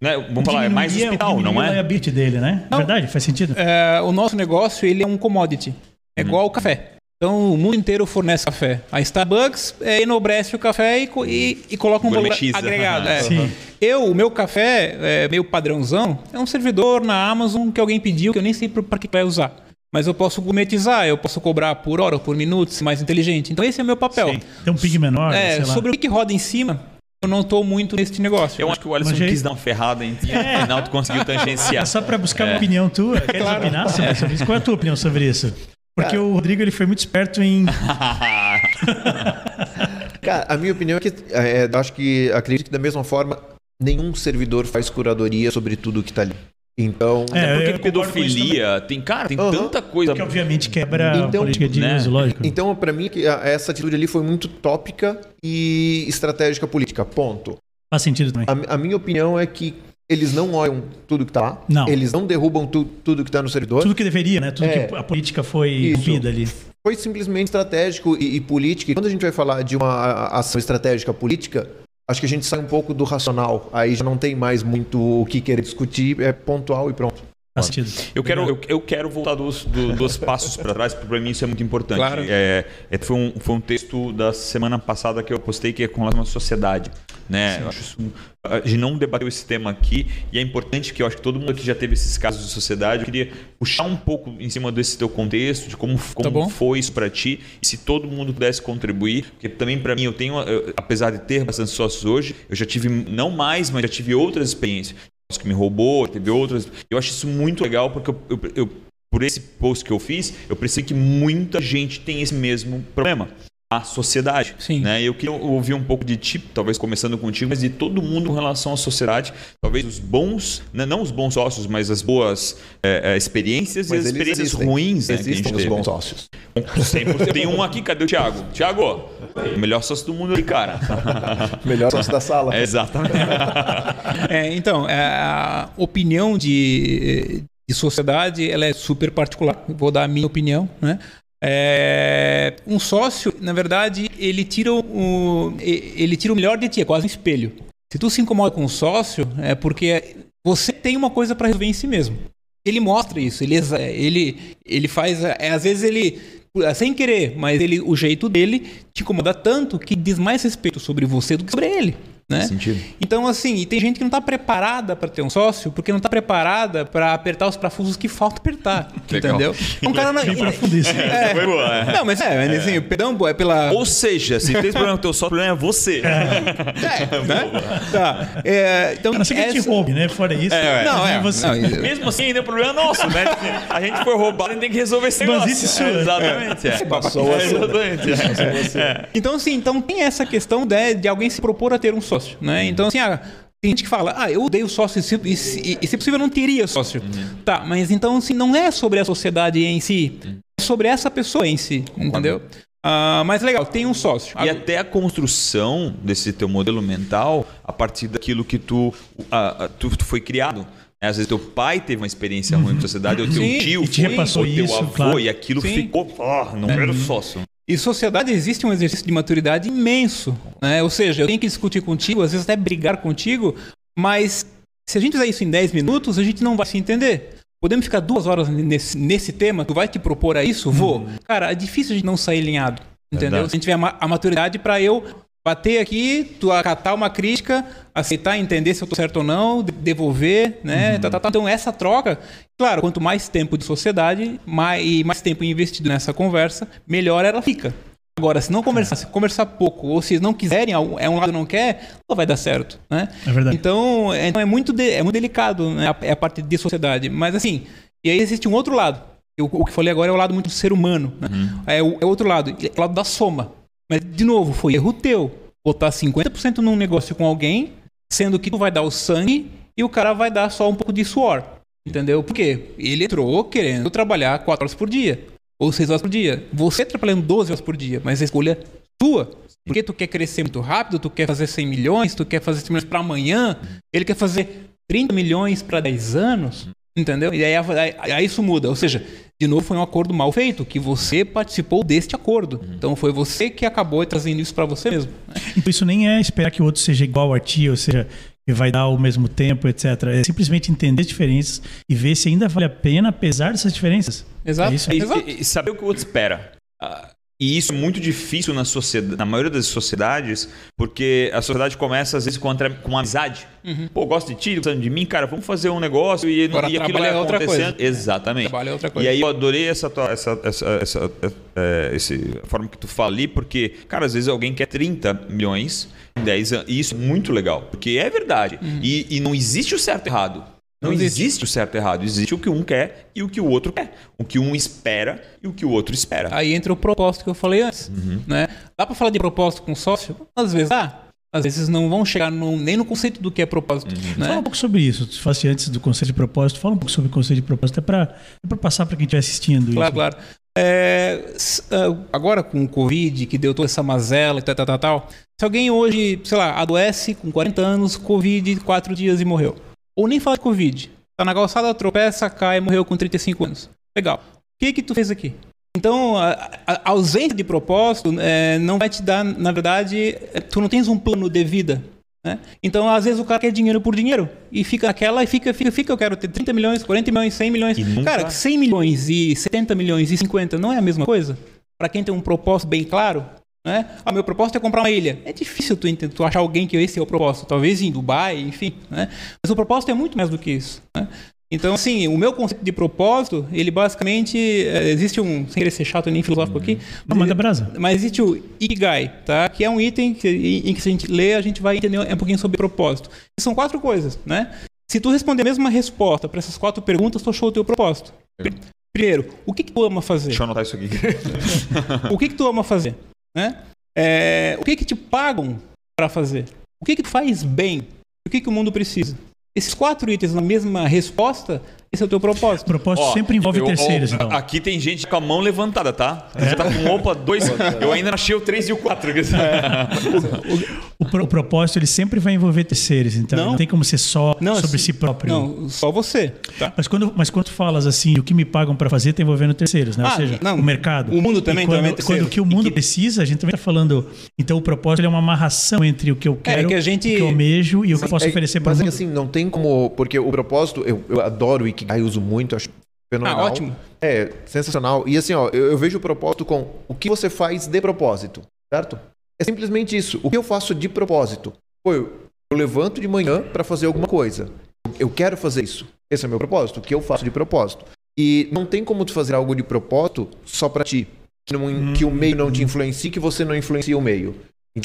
né, vamos falar, é mais hospital, não a é? liability dele, né? Não. Verdade? Faz sentido? É, o nosso negócio ele é um commodity. É igual o café. Então o mundo inteiro fornece café. A Starbucks é, enobrece o café e, e, e coloca um valor agregado. é. Sim. Eu, o meu café, é, meio padrãozão, é um servidor na Amazon que alguém pediu, que eu nem sei para que vai usar. Mas eu posso gourmetizar, eu posso cobrar por hora ou por minuto, ser mais inteligente. Então esse é o meu papel. Sim. Tem um ping menor, É, sei lá. sobre o que roda em cima, eu não estou muito nesse negócio. Eu acho que o Alisson Mas quis dar uma ferrada em ti, final tu conseguiu É tangenciar. só para buscar uma opinião tua. Queres Claro. opinar sobre, isso? Qual é a tua opinião sobre isso? Porque o Rodrigo ele foi muito esperto em. Cara, a minha opinião é que é, acho que acredito que da mesma forma nenhum servidor faz curadoria sobre tudo que tá ali. Então, É, porque pedofilia, tem, cara, tem Aham. tanta coisa. Que obviamente quebra Então, a política de né? uso, lógico. então para mim, essa atitude ali foi muito tópica e estratégica política. Ponto. Faz sentido também. A, a minha opinião é que eles não olham tudo que tá lá. Não. Eles não derrubam tu- tudo que tá no servidor. Tudo que deveria, né? Tudo É. que a política foi rompida ali. Foi simplesmente estratégico e, e político. E quando a gente vai falar de uma ação estratégica política, acho que a gente sai um pouco do racional. Aí já não tem mais muito o que querer discutir, é pontual e pronto. Faz sentido. Eu quero, eu, eu quero voltar dos, do- dos passos para trás, porque para mim isso é muito importante. Claro. É, é- foi, um, foi um texto da semana passada que eu postei que é com relação à sociedade. Né? Isso, a gente não debateu esse tema aqui e é importante que eu acho que todo mundo aqui já teve esses casos de sociedade. Eu queria puxar um pouco em cima desse teu contexto, de como, como bom. foi isso para ti e se todo mundo pudesse contribuir, porque também para mim eu tenho, eu- apesar de ter bastante sócios hoje, eu já tive não mais, mas já tive outras experiências que me roubou, teve outras. Eu acho isso muito legal porque eu, eu- eu- por esse post que eu fiz, eu percebi que muita gente tem esse mesmo problema. A sociedade. Sim. Né? Eu queria ouvir um pouco de ti, talvez começando contigo, mas de todo mundo com relação à sociedade. Talvez os bons, né, não os bons sócios, mas as boas é, é, experiências Mas e as experiências existem. ruins né, que a gente Existem os teve. bons sócios. 100%. Tem um aqui, cadê o Thiago? Thiago, o melhor sócio do mundo aí, cara. Melhor sócio da sala. É, exatamente. É, então, é, a opinião de, de sociedade ela é super particular. Vou dar a minha opinião, né? É, um sócio, na verdade, ele tira o ele tira o melhor de ti, é quase um espelho. Se tu se incomoda com um sócio, é porque você tem uma coisa para resolver em si mesmo. Ele mostra isso, ele ele ele faz, é, às vezes ele sem querer, mas ele o jeito dele te incomoda tanto que diz mais respeito sobre você do que sobre ele, né? Sentido. Então, assim, e tem gente que não está preparada para ter um sócio porque não está preparada para apertar os parafusos que falta apertar. Entendeu? Um cara não. É. Foi boa, é. Não, mas é, mas, assim, perdão, é pela. Ou seja, se tem esse problema com o teu sócio, o problema é você. É, né? Tá. É, então, A não ser que te essa- roube, né? Fora isso. É, é. Não, é. você. não, isso- Mesmo assim, ainda é problema nosso, né? A gente foi roubado, a gente tem que resolver esse negócio. Banzice sua. É, exatamente. É. Passou a É, exatamente. É. Então, assim, então tem essa questão de, de alguém se propor a ter um sócio, né? Então, assim, ah, tem gente que fala, ah, eu odeio sócio e se, e, e se possível eu não teria sócio. Tá, mas então, assim, não é sobre a sociedade em si, é sobre essa pessoa em si, entendeu? Ah, mas legal, tem um sócio. E até a construção desse teu modelo mental a partir daquilo que tu, ah, tu, tu foi criado. né? Às vezes teu pai teve uma experiência ruim com a sociedade, ou teu Sim, tio te foi, repassou ou teu isso, avô, claro. e aquilo Sim. ficou, ah, não era sócio. E sociedade existe um exercício de maturidade imenso, né? Ou seja, eu tenho que discutir contigo, às vezes até brigar contigo, mas se a gente fizer isso em 10 minutos, a gente não vai se entender. Podemos ficar duas horas nesse, nesse tema? Tu vai te propor a isso? Vou. Cara, é difícil a gente não sair alinhado. Entendeu? Verdade. Se a gente tiver a maturidade para eu bater aqui, tu acatar uma crítica, aceitar, entender se eu tô certo ou não, de- devolver, né? Tá, tá, tá. Então essa troca, claro, quanto mais tempo de sociedade mais, e mais tempo investido nessa conversa, melhor ela fica. Agora, se não conversar, se conversar pouco, ou se não quiserem, é um lado não quer, não vai dar certo, né? É verdade. Então, é, é muito de- é muito delicado, né? A, é a parte de sociedade. Mas assim, e aí existe um outro lado. Eu, o que falei agora é o lado muito do ser humano, né? É, o, é outro lado, é o lado da soma. Mas, de novo, foi erro teu. Botar 50% num negócio com alguém, sendo que tu vai dar o sangue e o cara vai dar só um pouco de suor. Entendeu? Porque ele entrou querendo trabalhar 4 horas por dia. Ou 6 horas por dia. Você trabalhando 12 horas por dia, mas a escolha é tua. Porque tu quer crescer muito rápido, tu quer fazer 100 milhões, tu quer fazer 100 milhões para amanhã, ele quer fazer 30 milhões para 10 anos. Entendeu? E aí, aí- aí isso muda. Ou seja, de novo foi um acordo mal feito, que você participou deste acordo. Então foi você que acabou trazendo isso para você mesmo. né? Então isso nem é esperar que o outro seja igual a ti, ou seja, que vai dar ao mesmo tempo, etc. É simplesmente entender as diferenças e ver se ainda vale a pena, apesar dessas diferenças. Exato. É isso aí. E, Exato. e- e saber o que o outro espera. Ah, E isso é muito difícil na, sociedade, na maioria das sociedades, porque a sociedade começa às vezes com, atra- com uma amizade. Pô, gosto de ti, gostando de mim, cara, vamos fazer um negócio e, Agora, e aquilo é outra acontecendo. coisa. Exatamente. Trabalho é outra coisa. E aí eu adorei essa, tua- essa, essa, essa, é, esse, forma que tu fala ali, porque, cara, às vezes alguém quer 30 milhões em 10 anos, e isso é muito legal, porque é verdade. E, e não existe o certo e errado. Não, Não existe. existe. o certo e errado. Existe o que um quer e o que o outro quer. O que um espera e o que o outro espera. Aí entra o propósito que eu falei antes. Uhum. Né? Dá para falar de propósito com sócio? Às vezes dá. às vezes não vão chegar no- nem no conceito do que é propósito. né? Fala um pouco sobre isso. Tu falaste antes do conceito de propósito. Fala um pouco sobre o conceito de propósito. É para é passar para quem estiver assistindo Claro, isso. claro. É, s- ah, agora com o Covid, que deu toda essa mazela e tal, tal, tal, tal, se alguém hoje, sei lá, adoece com 40 anos, Covid, 4 dias e morreu. Ou nem fala de Covid. Tá na calçada, tropeça, cai, morreu com 35 anos. Legal. O que que tu fez aqui? Então, a, a- ausência de propósito é, não vai te dar, na verdade, é, tu não tens um plano de vida. né? Então, às vezes, o cara quer dinheiro por dinheiro e fica naquela e fica, fica, fica. Eu quero ter 30 milhões, 40 milhões, 100 milhões. Nunca- Cara, 100 milhões e 70 milhões e 50 não é a mesma coisa? Para quem tem um propósito bem claro, né? Ah, meu propósito é comprar uma ilha. É difícil tu, tu achar alguém que esse é o propósito. Talvez em Dubai, enfim, né? Mas o propósito é muito mais do que isso, né? Então, assim, o meu conceito de propósito, ele basicamente, é, existe um, sem querer ser chato nem filosófico aqui, Não, manda brasa. mas existe o Ikigai, tá? Que é um item que, em em que se a gente lê, a gente vai entender um pouquinho sobre propósito. E são quatro coisas, né? Se tu responder a mesma resposta para essas quatro perguntas, tu achou o teu propósito. Primeiro, o que, que tu ama fazer? Deixa eu anotar isso aqui. O que, que tu ama fazer? Né? É, o que, que te pagam para fazer? O que, que faz bem? O que, que o mundo precisa? Esses quatro itens na mesma resposta, esse é o teu propósito. Propósito Ó, sempre envolve eu- terceiros, ó, então. Aqui tem gente com a mão levantada, tá? Você tá com opa, dois. Eu ainda achei o 3 e o 4. O, pro- o propósito ele sempre vai envolver terceiros, então Não. não, tem como ser só Não, sobre assim, si próprio. Não, só você. Tá? Mas quando, mas quando tu falas assim, o que me pagam para fazer tá envolvendo terceiros, né? Ah, Ou seja, não. o mercado. O mundo também E quando, também é terceiro. quando o que o E mundo que- precisa, a gente também tá falando. Então o propósito ele é uma amarração entre o que eu quero, que a gente- o que eu almejo e o que eu posso É, oferecer para o Mas é mundo. que assim, não tem como. Porque o propósito, eu, eu adoro o Ikigai, uso muito, acho fenomenal. Ah, ótimo. É, sensacional. E assim, ó, eu, eu vejo o propósito com o que você faz de propósito, certo? É simplesmente isso. O que eu faço de propósito? Pô, eu, eu levanto de manhã para fazer alguma coisa. Eu quero fazer isso. Esse é o meu propósito. O que eu faço de propósito. E não tem como tu fazer algo de propósito só para ti. Que, não- que o meio não te influencie, que você não influencia o meio.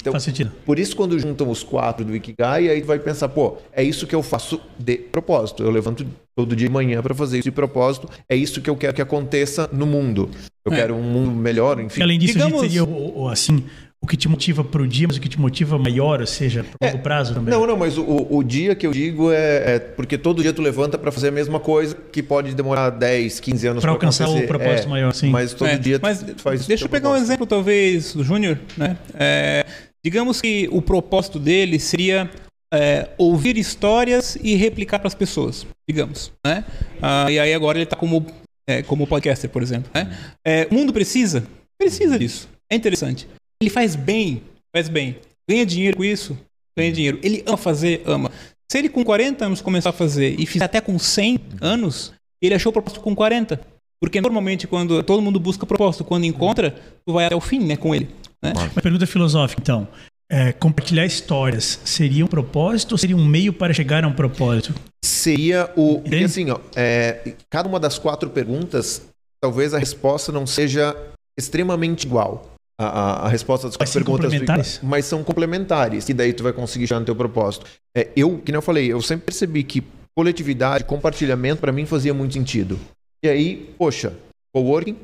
Então, Faz sentido. por isso, quando juntam os quatro do Ikigai, aí tu vai pensar, pô, é isso que eu faço de propósito. Eu levanto todo dia de manhã para fazer isso de propósito. É isso que eu quero que aconteça no mundo. Eu É. quero um mundo melhor, enfim. E além disso, a Digamos- gente teria o, o- assim, o que te motiva para o dia, mas o que te motiva maior, ou seja, para longo prazo também. Não, não, mas o, o dia que eu digo é, é porque todo dia tu levanta para fazer a mesma coisa que pode demorar 10, 15 anos Pra alcançar o acontecer. propósito É, maior, sim. Mas todo É, dia tu, mas tu faz o deixa eu pegar um propósito. exemplo, talvez, do Júnior, né? É, digamos que o propósito dele seria é, ouvir histórias e replicar para as pessoas, digamos, né? Ah, e aí agora ele está como, é, como podcaster, por exemplo, né? É, o mundo precisa? Precisa disso. É interessante. Ele faz bem, faz bem. Ganha dinheiro com isso? Ganha dinheiro. Ele ama fazer? Ama. Se ele com 40 anos começar a fazer e fizer até com 100 anos, ele achou o propósito com 40. Porque normalmente quando todo mundo busca propósito, quando encontra, tu vai até o fim, né, com ele. Né? Uma pergunta filosófica, então. É, compartilhar histórias seria um propósito ou seria um meio para chegar a um propósito? Seria o. Porque Entende? assim, ó, é, cada uma das quatro perguntas, talvez a resposta não seja extremamente igual. A, a, resposta das Mas perguntas. complementares? Mas são complementares. E daí tu vai conseguir chegar no teu propósito. É, eu, que nem eu falei, eu sempre percebi que coletividade, compartilhamento, para mim fazia muito sentido. E aí, poxa, coworking,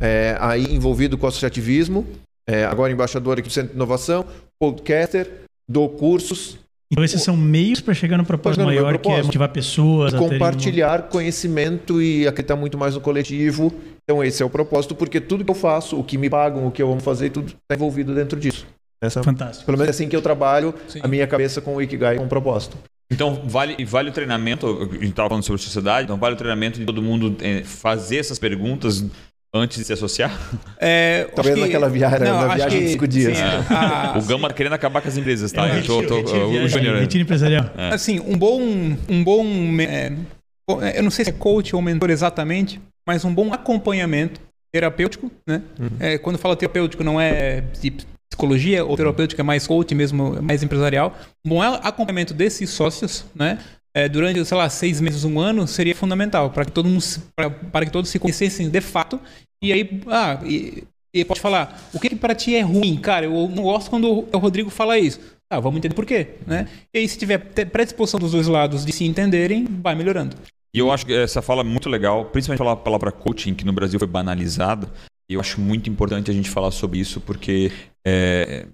é, aí envolvido com associativismo, é, agora embaixador aqui do Centro de Inovação, podcaster, dou cursos, Então esses são meios para chegar no propósito chegar no meu maior, que é propósito. motivar pessoas compartilhar conhecimento e acreditar muito mais no coletivo. Então esse é o propósito, porque tudo que eu faço, o que me pagam, o que eu amo fazer, tudo está envolvido dentro disso. Essa, Fantástico. pelo menos é assim que eu trabalho Sim. a minha cabeça com o Ikigai com o propósito. Então, vale, vale o treinamento, a gente estava falando sobre sociedade, então vale o treinamento de todo mundo eh, fazer essas perguntas antes de se associar? É, Talvez que- naquela viagem- na acho viagem de que- cinco dias. sim, a- o Gama tá querendo acabar com as empresas, tá? É, Eu tô- tô- retiro, o Júnior- retiro empresarial. Assim, um bom. Um bom é, eu não sei se é coach ou mentor exatamente, mas um bom acompanhamento terapêutico, né? É, quando fala terapêutico, não é de psicologia, ou terapêutico é mais coach mesmo, mais empresarial. Um bom acompanhamento desses sócios, né? É, durante, sei lá, seis meses, um ano, seria fundamental para que todo mundo, se- pra- para que todos se conhecessem de fato. E aí, ah, e, e pode falar, o que, que para ti é ruim, cara? Eu não gosto quando o Rodrigo fala isso. Ah, vamos entender por quê, né? E aí, se tiver predisposição dos dois lados de se entenderem, vai melhorando. E eu acho que essa fala é muito legal, principalmente a palavra coaching, que no Brasil foi banalizada. E eu acho muito importante a gente falar sobre isso, porque é,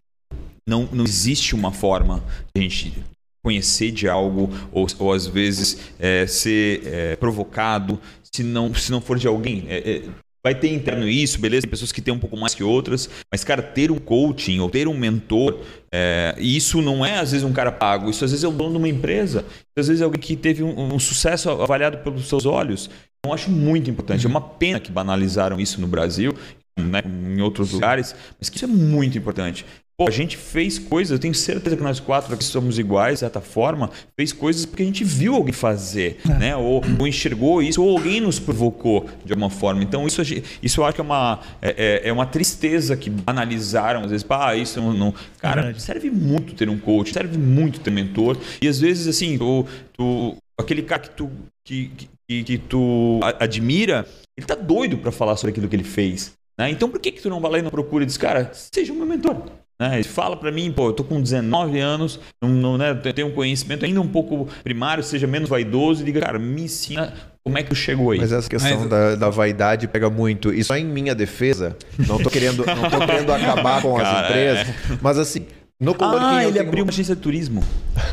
não, não existe uma forma de a gente conhecer de algo ou, ou às vezes é, ser é, provocado se não, se não for de alguém. É, é, vai ter interno isso, beleza? Tem pessoas que têm um pouco mais que outras, mas, cara, ter um coaching ou ter um mentor, é, e isso não é às vezes um cara pago, isso às vezes é o dono de uma empresa, às vezes é alguém que teve um, um sucesso avaliado pelos seus olhos. Então, acho muito importante. É uma pena que banalizaram isso no Brasil, né, em outros lugares, mas que isso é muito importante. Pô, a gente fez coisas, eu tenho certeza que nós quatro aqui somos iguais, de certa forma, fez coisas porque a gente viu alguém fazer, é. né? Ou, ou, enxergou isso, ou alguém nos provocou de alguma forma. Então, isso, isso eu acho que é uma, é, é, é uma tristeza que banalizaram, às vezes, ah, isso não. não. Cara, é serve muito ter um coach, serve muito ter mentor. E às vezes, assim, tu, tu aquele cara que tu, que, que, que tu admira, ele tá doido para falar sobre aquilo que ele fez. Né? Então, por que, que tu não vai lá e não procura e diz, cara, seja o meu mentor? Né? Fala para mim, pô, eu tô com 19 anos, não, não, né, tenho um conhecimento ainda um pouco primário, seja menos vaidoso, e diga, cara, me ensina como é que tu chegou aí. Mas essa questão Mas... da, da, vaidade pega muito. E só em minha defesa, não tô querendo, não tô querendo acabar com cara, as empresas, é. mas assim, no ah, ele abriu uma agência de turismo.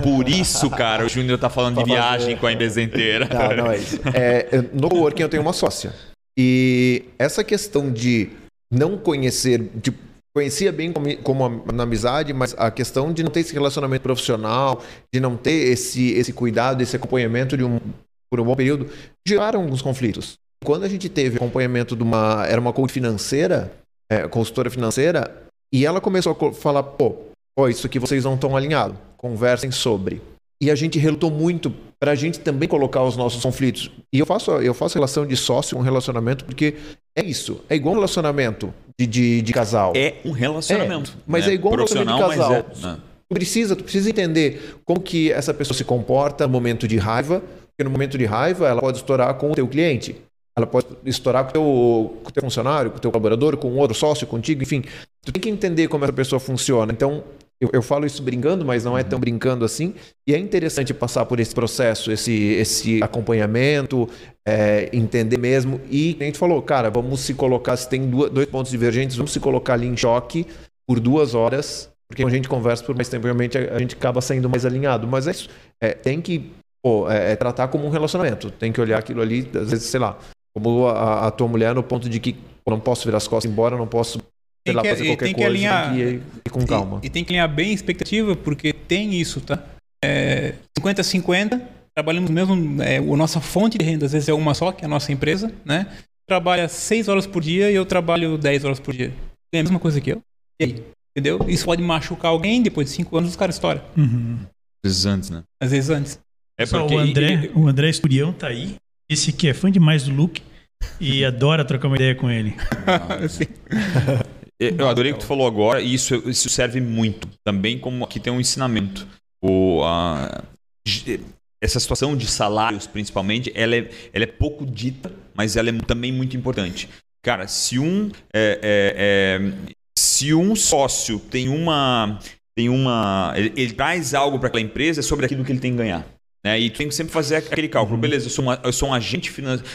Por isso, cara, o Júnior tá falando de viagem com a empresa inteira. Não, não é isso. É, no coworking eu tenho uma sócia. E essa questão de não conhecer, de conhecia bem como, como na amizade, mas a questão de não ter esse relacionamento profissional, de não ter esse, esse cuidado, esse acompanhamento de um, por um bom período, geraram alguns conflitos. Quando a gente teve acompanhamento de uma. Era uma coach financeira, é, consultora financeira, e ela começou a falar: pô, pô isso aqui vocês não estão alinhados, conversem sobre. E a gente relutou muito para a gente também colocar os nossos conflitos. E eu faço, eu faço relação de sócio com relacionamento porque é isso. É igual um relacionamento de, de, de casal. É um relacionamento. É, mas né? é igual um relacionamento de casal. É, né? Tu precisa, tu precisa entender como que essa pessoa se comporta no momento de raiva, porque no momento de raiva ela pode estourar com o teu cliente. Ela pode estourar com o teu, com o teu funcionário, com o teu colaborador, com outro sócio, contigo, enfim. Tu tem que entender como essa pessoa funciona. Então, eu, eu, falo isso brincando, mas não é tão brincando assim. E é interessante passar por esse processo, esse, esse acompanhamento, é, entender mesmo. E a gente falou, cara, vamos se colocar, se tem duas, dois pontos divergentes, vamos se colocar ali em choque por duas horas, porque quando a gente conversa por mais tempo, realmente a, a gente acaba saindo mais alinhado. Mas é isso. É, tem que pô, é, é tratar como um relacionamento. Tem que olhar aquilo ali, às vezes, sei lá, como a, a tua mulher no ponto de que não posso virar as costas embora, não posso tem lá, que, fazer qualquer tem que coisa, alinhar, tem que ir, ir com calma. E, e, tem que alinhar bem a expectativa, porque tem isso, tá? É, 50-50, trabalhamos mesmo, é, a nossa fonte de renda às vezes é uma só, que é a nossa empresa, né? Trabalha 6 horas por dia e eu trabalho 10 horas por dia. É a mesma coisa que eu. E aí? Entendeu? Isso pode machucar alguém, depois de 5 anos os caras estouram. Uhum. Às vezes antes, né? Às vezes antes. É porque... o, André, o André Esturião tá aí, disse que é fã demais do Luke e adora trocar uma ideia com ele. Eu adorei o que tu falou agora, e isso, isso serve muito. Também como aqui tem um ensinamento. O, a, essa situação de salários, principalmente, ela é, ela é pouco dita, mas ela é também muito importante. Cara, se um, é, é, é, se um sócio tem uma. Tem uma ele, ele traz algo para aquela empresa é sobre aquilo que ele tem que ganhar. Né? E tu tem que sempre fazer aquele cálculo. Uhum. Beleza, eu sou, uma, eu sou um agente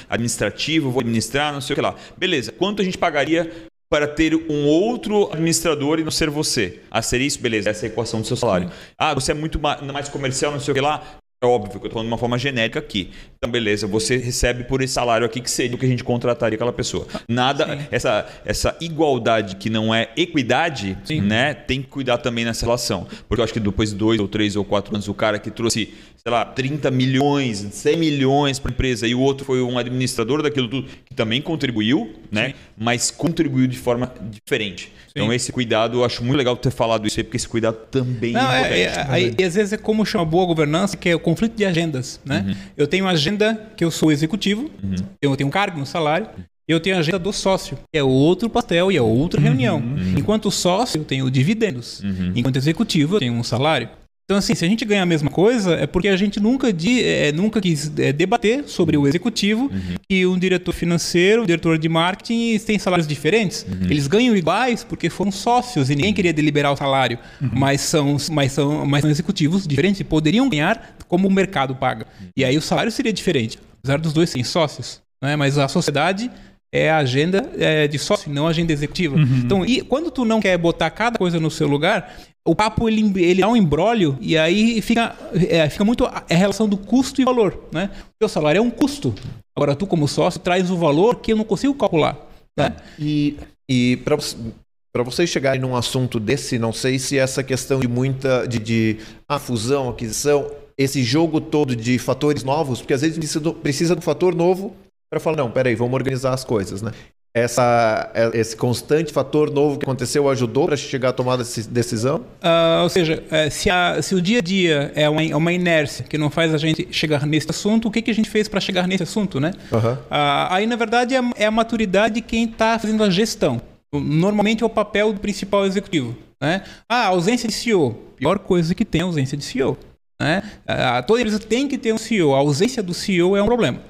administrativo, vou administrar, não sei o que lá. Beleza, quanto a gente pagaria para ter um outro administrador e não ser você. Ah, seria isso? Beleza, essa é a equação do seu salário. Ah, você é muito mais comercial, não sei o que lá. É óbvio que eu estou falando de uma forma genérica aqui. Então, beleza, você recebe por esse salário aqui que seria o que a gente contrataria aquela pessoa. Nada, essa, essa igualdade que não é equidade, Sim. né? Tem que cuidar também nessa relação. Porque eu acho que depois de dois ou três ou quatro anos, o cara que trouxe, sei lá, 30 milhões, 100 milhões para a empresa e o outro foi um administrador daquilo tudo, que também contribuiu, né? Sim. Mas contribuiu de forma diferente. Então, esse cuidado, eu acho muito legal ter falado isso aí, porque esse cuidado também Não, é importante. É, é, e às vezes é como chama boa governança, que é o conflito de agendas. Né? Uhum. Eu tenho uma agenda que eu sou executivo, uhum. eu tenho um cargo no salário, eu tenho a agenda do sócio, que é outro pastel e é outra reunião. Uhum. Enquanto sócio, eu tenho dividendos. Uhum. Enquanto executivo, eu tenho um salário. Então, assim, se a gente ganha a mesma coisa, é porque a gente nunca, de, é, nunca quis é, debater sobre o executivo uhum. e um diretor financeiro, um diretor de marketing têm salários diferentes. Uhum. Eles ganham iguais porque foram sócios e ninguém queria deliberar o salário, uhum. mas, são, mas, são, mas são executivos diferentes e poderiam ganhar como o mercado paga. E aí o salário seria diferente, apesar dos dois serem sócios. Né? Mas a sociedade é a agenda é, de sócio, não a agenda executiva. Uhum. Então, e quando tu não quer botar cada coisa no seu lugar, o papo ele, ele dá um embrólio e aí fica, é, fica muito a, a relação do custo e valor, né? O teu salário é um custo. Agora tu como sócio traz o valor que eu não consigo calcular, né? E, e para para vocês chegarem num assunto desse, não sei se essa questão de muita de, de ah, fusão, aquisição, esse jogo todo de fatores novos, porque às vezes precisa, precisa de um fator novo para falar, não, peraí, vamos organizar as coisas, né? Essa, é, esse constante fator novo que aconteceu ajudou para chegar à tomada de decisão? Uh, ou seja, é, se, a, se, o dia a dia é uma, é uma, inércia que não faz a gente chegar nesse assunto, o que, que a gente fez para chegar nesse assunto, né? Uhum. Uh, aí, na verdade, é, é a maturidade de quem está fazendo a gestão. Normalmente é o papel do principal executivo. Né? Ah, ausência de CEO. Pior coisa que tem é a ausência de CEO. Né? Ah, toda empresa tem que ter um CEO. A ausência do CEO é um problema.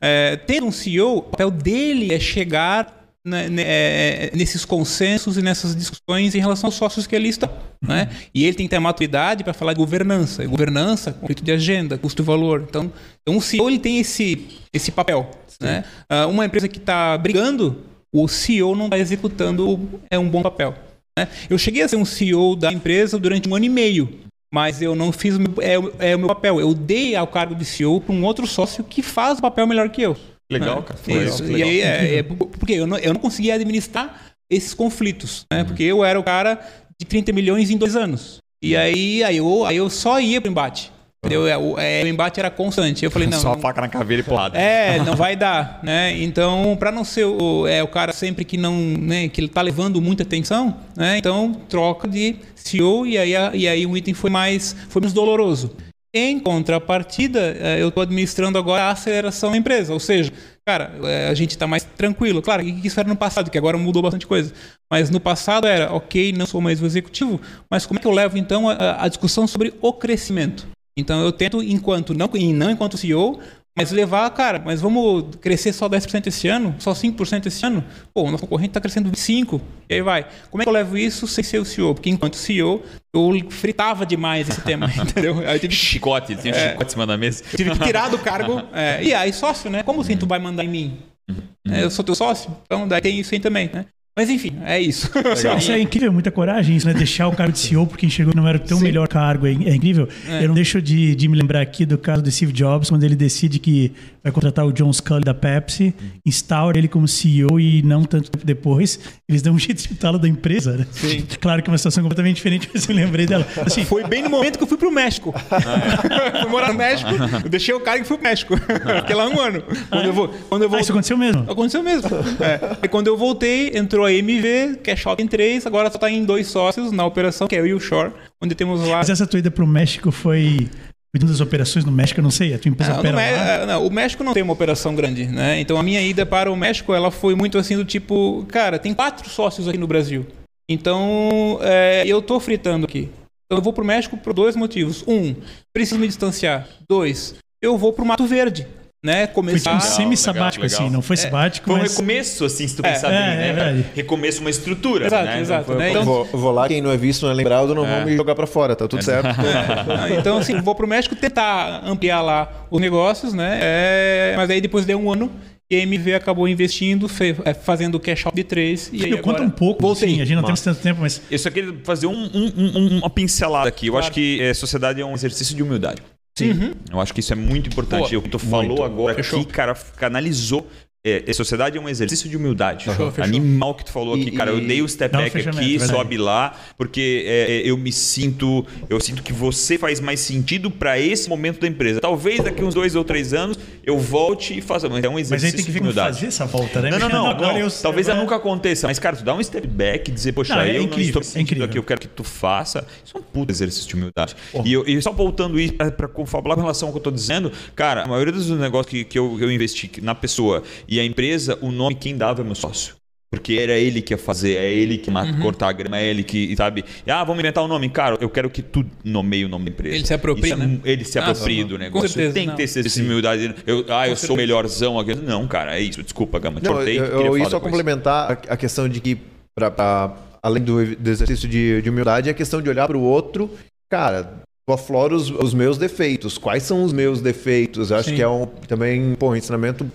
É, ter um CEO, o papel dele é chegar né, né, é, nesses consensos e nessas discussões em relação aos sócios que ele está. Né? E ele tem que ter a maturidade para falar de governança. E governança, conflito de agenda, custo e valor. Então, então o CEO ele tem esse, esse papel. Né? Uh, uma empresa que está brigando o CEO não está executando é um bom papel. Né? Eu cheguei a ser um CEO da empresa durante um ano e meio, mas eu não fiz o meu, é, é o meu papel. Eu dei ao cargo de CEO para um outro sócio que faz o papel melhor que eu. Legal, né? cara. Foi Isso. legal. E aí, é, é, porque eu não, eu não conseguia administrar esses conflitos, né? Uhum. Porque eu era o cara de 30 milhões em dois anos. E aí, aí, eu, aí eu só ia para o embate. Entendeu? É, o, é, o embate era constante. Eu falei, não. Só não, faca na caveira e lado. É, não vai dar, né? Então, para não ser o, é, o cara sempre que não, né, que ele tá levando muita atenção, né? Então, troca de CEO e aí, e aí o item foi mais, foi mais doloroso. Em contrapartida, é, eu estou administrando agora a aceleração da empresa, ou seja, cara, é, a gente está mais tranquilo. Claro, isso era no passado, que agora mudou bastante coisa. Mas no passado era, ok, não sou mais o executivo, mas como é que eu levo então a, a discussão sobre o crescimento? Então eu tento, enquanto não, não enquanto CEO, mas levar, cara, mas vamos crescer só 10% esse ano? Só 5% esse ano? Pô, o nosso concorrente está crescendo 25%. E aí vai. Como é que eu levo isso sem ser o CEO? Porque enquanto CEO, eu fritava demais esse tema, entendeu? Aí tive que... Chicote, tinha é, chicote em cima da mesa. Tive que tirar do cargo. É, e aí, sócio, né? Como assim tu vai mandar em mim? Uhum. É, eu sou teu sócio? Então daí tem isso aí também, né? Mas enfim, é isso. Isso é incrível, muita coragem isso, né? Deixar o cargo de CEO porque enxergou que não era o teu Sim. melhor cargo. É, é incrível. É. Eu não deixo de, de, me lembrar aqui do caso do Steve Jobs, quando ele decide que vai contratar o John Scully da Pepsi, instaura ele como CEO e não tanto tempo depois, eles dão um jeito de titá-lo da empresa, né? Sim. Claro que é uma situação completamente diferente, mas eu lembrei dela. Assim, Foi bem no momento que eu fui pro México. fui morar no México, eu deixei o cargo e fui pro México. Fiquei lá um ano. Quando eu vou, quando eu vou... Ah, isso aconteceu mesmo? Aconteceu mesmo. É. E quando eu voltei, entrou a MV, que é Shopping 3, agora só tá em dois sócios na operação, que é eu e o Shore, onde temos lá... Mas essa tua ida pro México foi cuidando das operações no México, eu não sei, a tua empresa ah, opera lá? Não, o México não tem uma operação grande, né? Então a minha ida para o México, ela foi muito assim do tipo, cara, tem quatro sócios aqui no Brasil. Então, é, eu tô fritando aqui. Então eu vou para o México por dois motivos. Um, preciso me distanciar. Dois, eu vou para o Mato Verde né, começar... Foi um semi-sabático, assim, não foi é, sabático, Foi um mas... recomeço, assim, se tu pensar é, bem, é, né? É, recomeço uma estrutura, exato, né? Exato, né? Então, vou, vou, lá, quem não é visto, não é lembrado, não é. vão me jogar para fora, tá tudo certo. então, assim, vou pro México tentar ampliar lá os negócios, né? É, mas aí depois deu um ano e a MV acabou investindo, é, fazendo o cash out de 3. E conto um pouco, voltei. Sim, a gente não tem tanto tempo, mas. Eu só queria fazer um, um, um, uma pincelada aqui. Eu claro. acho que é, sociedade é um exercício de humildade. Sim. Uhum. Eu acho que isso é muito importante. Pô, o que tu falou muito. agora Fechou. aqui, cara, canalizou é, sociedade é um exercício de humildade. Fechou, fechou. Animal que tu falou e, aqui, cara. Eu dei o step back aqui, sobe lá, porque é, eu me sinto. Eu sinto que você faz mais sentido para esse momento da empresa. Talvez daqui uns dois ou três anos eu volte e faça. Mas é um exercício mas aí tem que fazer essa volta, né? Não, não, não. não. Eu, talvez ela nunca aconteça. Mas, cara, tu dá um step back e dizer, poxa, não, é eu incrível, não estou sentindo é aqui, eu quero que tu faça. Isso é um puto exercício de humildade. Oh. E, eu, e, só voltando isso para falar com relação ao que eu estou dizendo, cara, a maioria dos negócios que, que eu, eu investi na pessoa e a empresa, o nome quem dava é meu sócio. Porque era ele que ia fazer, é ele que uhum. cortar a grama, é ele que, sabe? Ah, vamos inventar o um nome. Cara, eu quero que tu nomeie o nome da empresa. Ele se apropria, é, né? Ele se apropria do negócio. Com certeza, Tem não. que ter essa humildade. Eu, ah, eu Com sou o melhorzão. Aqui. Não, cara, é isso. Desculpa, Gama. Não, cortei. Eu, eu ia só complementar a, a questão de que, pra, pra além do, do exercício de, de, humildade, é a questão de olhar para o outro. Cara, eu afloro os, os, meus defeitos. Quais são os meus defeitos? Eu acho Sim. que é um, também pô, um ensinamento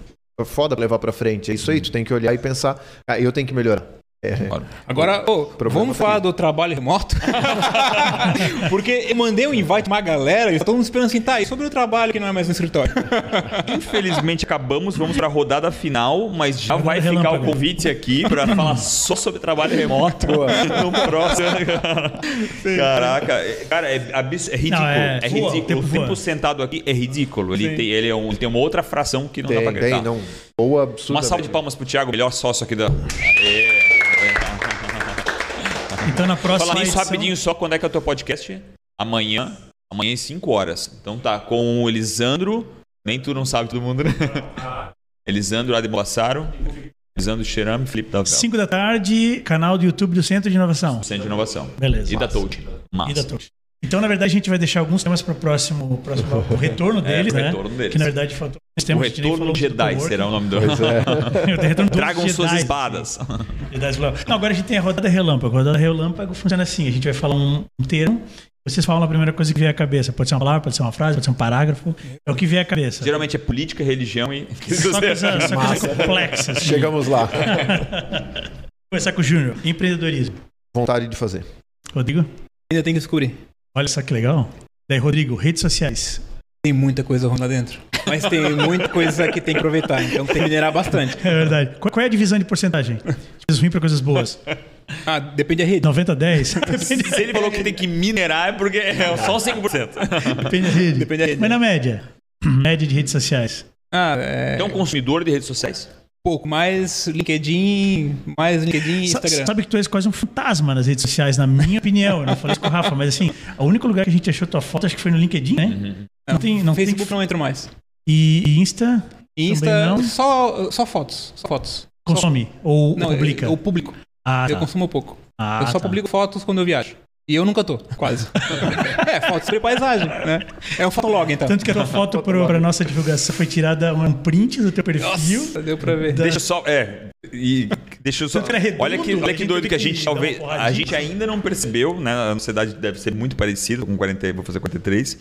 foda levar pra frente. É isso aí, tu tem que olhar e pensar, ah, eu tenho que melhorar. É, Agora, Problema vamos falar do trabalho remoto? Porque eu mandei um invite pra uma galera e todo mundo esperando assim, tá, e sobre o trabalho que não é mais no escritório? Infelizmente acabamos, vamos para a rodada final, mas já vai ficar o convite aqui para falar só sobre trabalho remoto no próximo. Caraca, é- cara, é, é ridículo. Não, é, é- voa, o ridículo. tempo O tempo sentado aqui é ridículo. Ele, Sim. tem, ele é um- tem uma outra fração que não dá pra tem, gritar. tem, não. Boa, absurda. Uma salva de palmas pro Thiago, melhor sócio aqui da. Então na próxima Falar nisso edição- rapidinho só, quando é que é o teu podcast? Amanhã. Amanhã às 5 horas. Então tá, com o Elisandro. Nem tu não sabe todo mundo, né? Elisandro Ademolassaro. Elisandro Xerame, Felipe Davel. 5 da tarde, canal do YouTube do Centro de Inovação. Centro de Inovação. Beleza. E da. Touch. Massa. E da Touch. Então, na verdade, a gente vai deixar alguns temas para o próximo, próximo o retorno deles, o né? retorno deles. Que na verdade faltou O retorno Jedi será o nome do. Pois é. O retorno dos Tragam suas Jedis. espadas. Não, agora a gente tem a rodada relâmpago. A rodada relâmpago funciona assim: a gente vai falar um, um termo, vocês falam a primeira coisa que vier à cabeça. Pode ser uma palavra, pode ser uma frase, pode ser um parágrafo. É o que vier à cabeça. Geralmente é política, religião e. Só coisa, só coisa complexa. Assim. Chegamos lá. Começar com o Júnior. Empreendedorismo. Vontade de fazer. Rodrigo? Ainda tem que descobrir. Olha só que legal. Daí, Rodrigo, redes sociais. Tem muita coisa ruim lá dentro. Mas tem muita coisa que tem que aproveitar, então tem que minerar bastante. É verdade. Qual, é a divisão de porcentagem? Coisas ruins para coisas boas. Ah, depende da rede. 90 a 10? Depende, Se ele falou que tem que minerar é porque é só 5%. depende da rede. Depende da rede. Mas na média. Média de redes sociais. Ah, é. É um consumidor de redes sociais? Pouco mais LinkedIn, mais LinkedIn e Instagram. Sabe que tu és quase um fantasma nas redes sociais, na minha opinião. Eu não falei isso com o Rafa, mas assim, o único lugar que a gente achou tua foto acho que foi no LinkedIn, né? Não tem, não Facebook tem. não entro mais. E e Insta Insta, não? só, só fotos. Só fotos. consome ou Não, publica? eu, eu publico. Ah, Eu tá. consumo pouco. Ah, eu só tá. publico fotos quando eu viajo. E eu nunca tô, quase. é, fotos sobre paisagem, né? É um fotolog, então. Tanto que a tua foto pro, pra nossa divulgação foi tirada um print do teu perfil. Nossa, deu pra ver. Da- Deixa eu só. É. E deixa eu só. Redondo, olha que, olha que doido que a gente talvez. A gente ainda não percebeu, né? A nossa idade deve ser muito parecida com 40, vou fazer 43.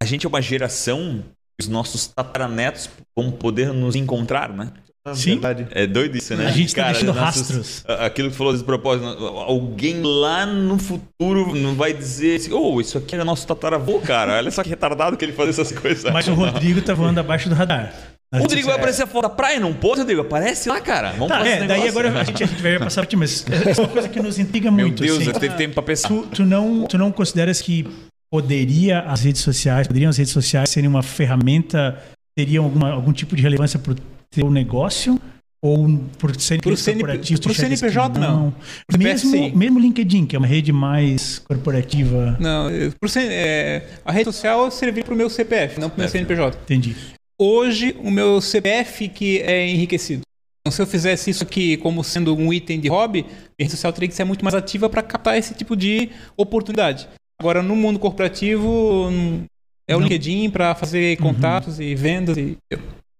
A gente é uma geração que os nossos tataranetos vão poder nos encontrar, né? Ah, Sim. Verdade. É doido isso, né? A gente tá deixando nossos- rastros. a- Aquilo que tu falou de propósito, alguém lá no futuro não vai dizer assim, oh, isso aqui é nosso tataravô, cara. Olha só que retardado que ele faz essas coisas. Mas o Rodrigo tá voando abaixo do radar. O Rodrigo vai aparecer fora da praia, não pode, Rodrigo? Aparece lá, cara. Vamos Tá, é, esse daí agora a gente, a gente vai passar pra ti, mas é uma coisa que nos intriga Meu muito. Deus, assim. eu teve tempo pra pensar. Tu, tu não, tu não consideras que poderia as redes sociais, poderiam as redes sociais serem uma ferramenta, teriam alguma, algum tipo de relevância para o teu negócio? Ou por Pro pro enxergas que CNPJ, não. Pro Mesmo, mesmo LinkedIn, que é uma rede mais corporativa. Não, por ser- é, a rede social serviu pro meu CPF, não pro meu CNPJ. Entendi. Hoje, o meu CPF que é enriquecido. Então, se eu fizesse isso aqui como sendo um item de hobby, a rede social teria que ser muito mais ativa para captar esse tipo de oportunidade. Agora, no mundo corporativo, hum, é o Não. LinkedIn para fazer contatos e vendas. E...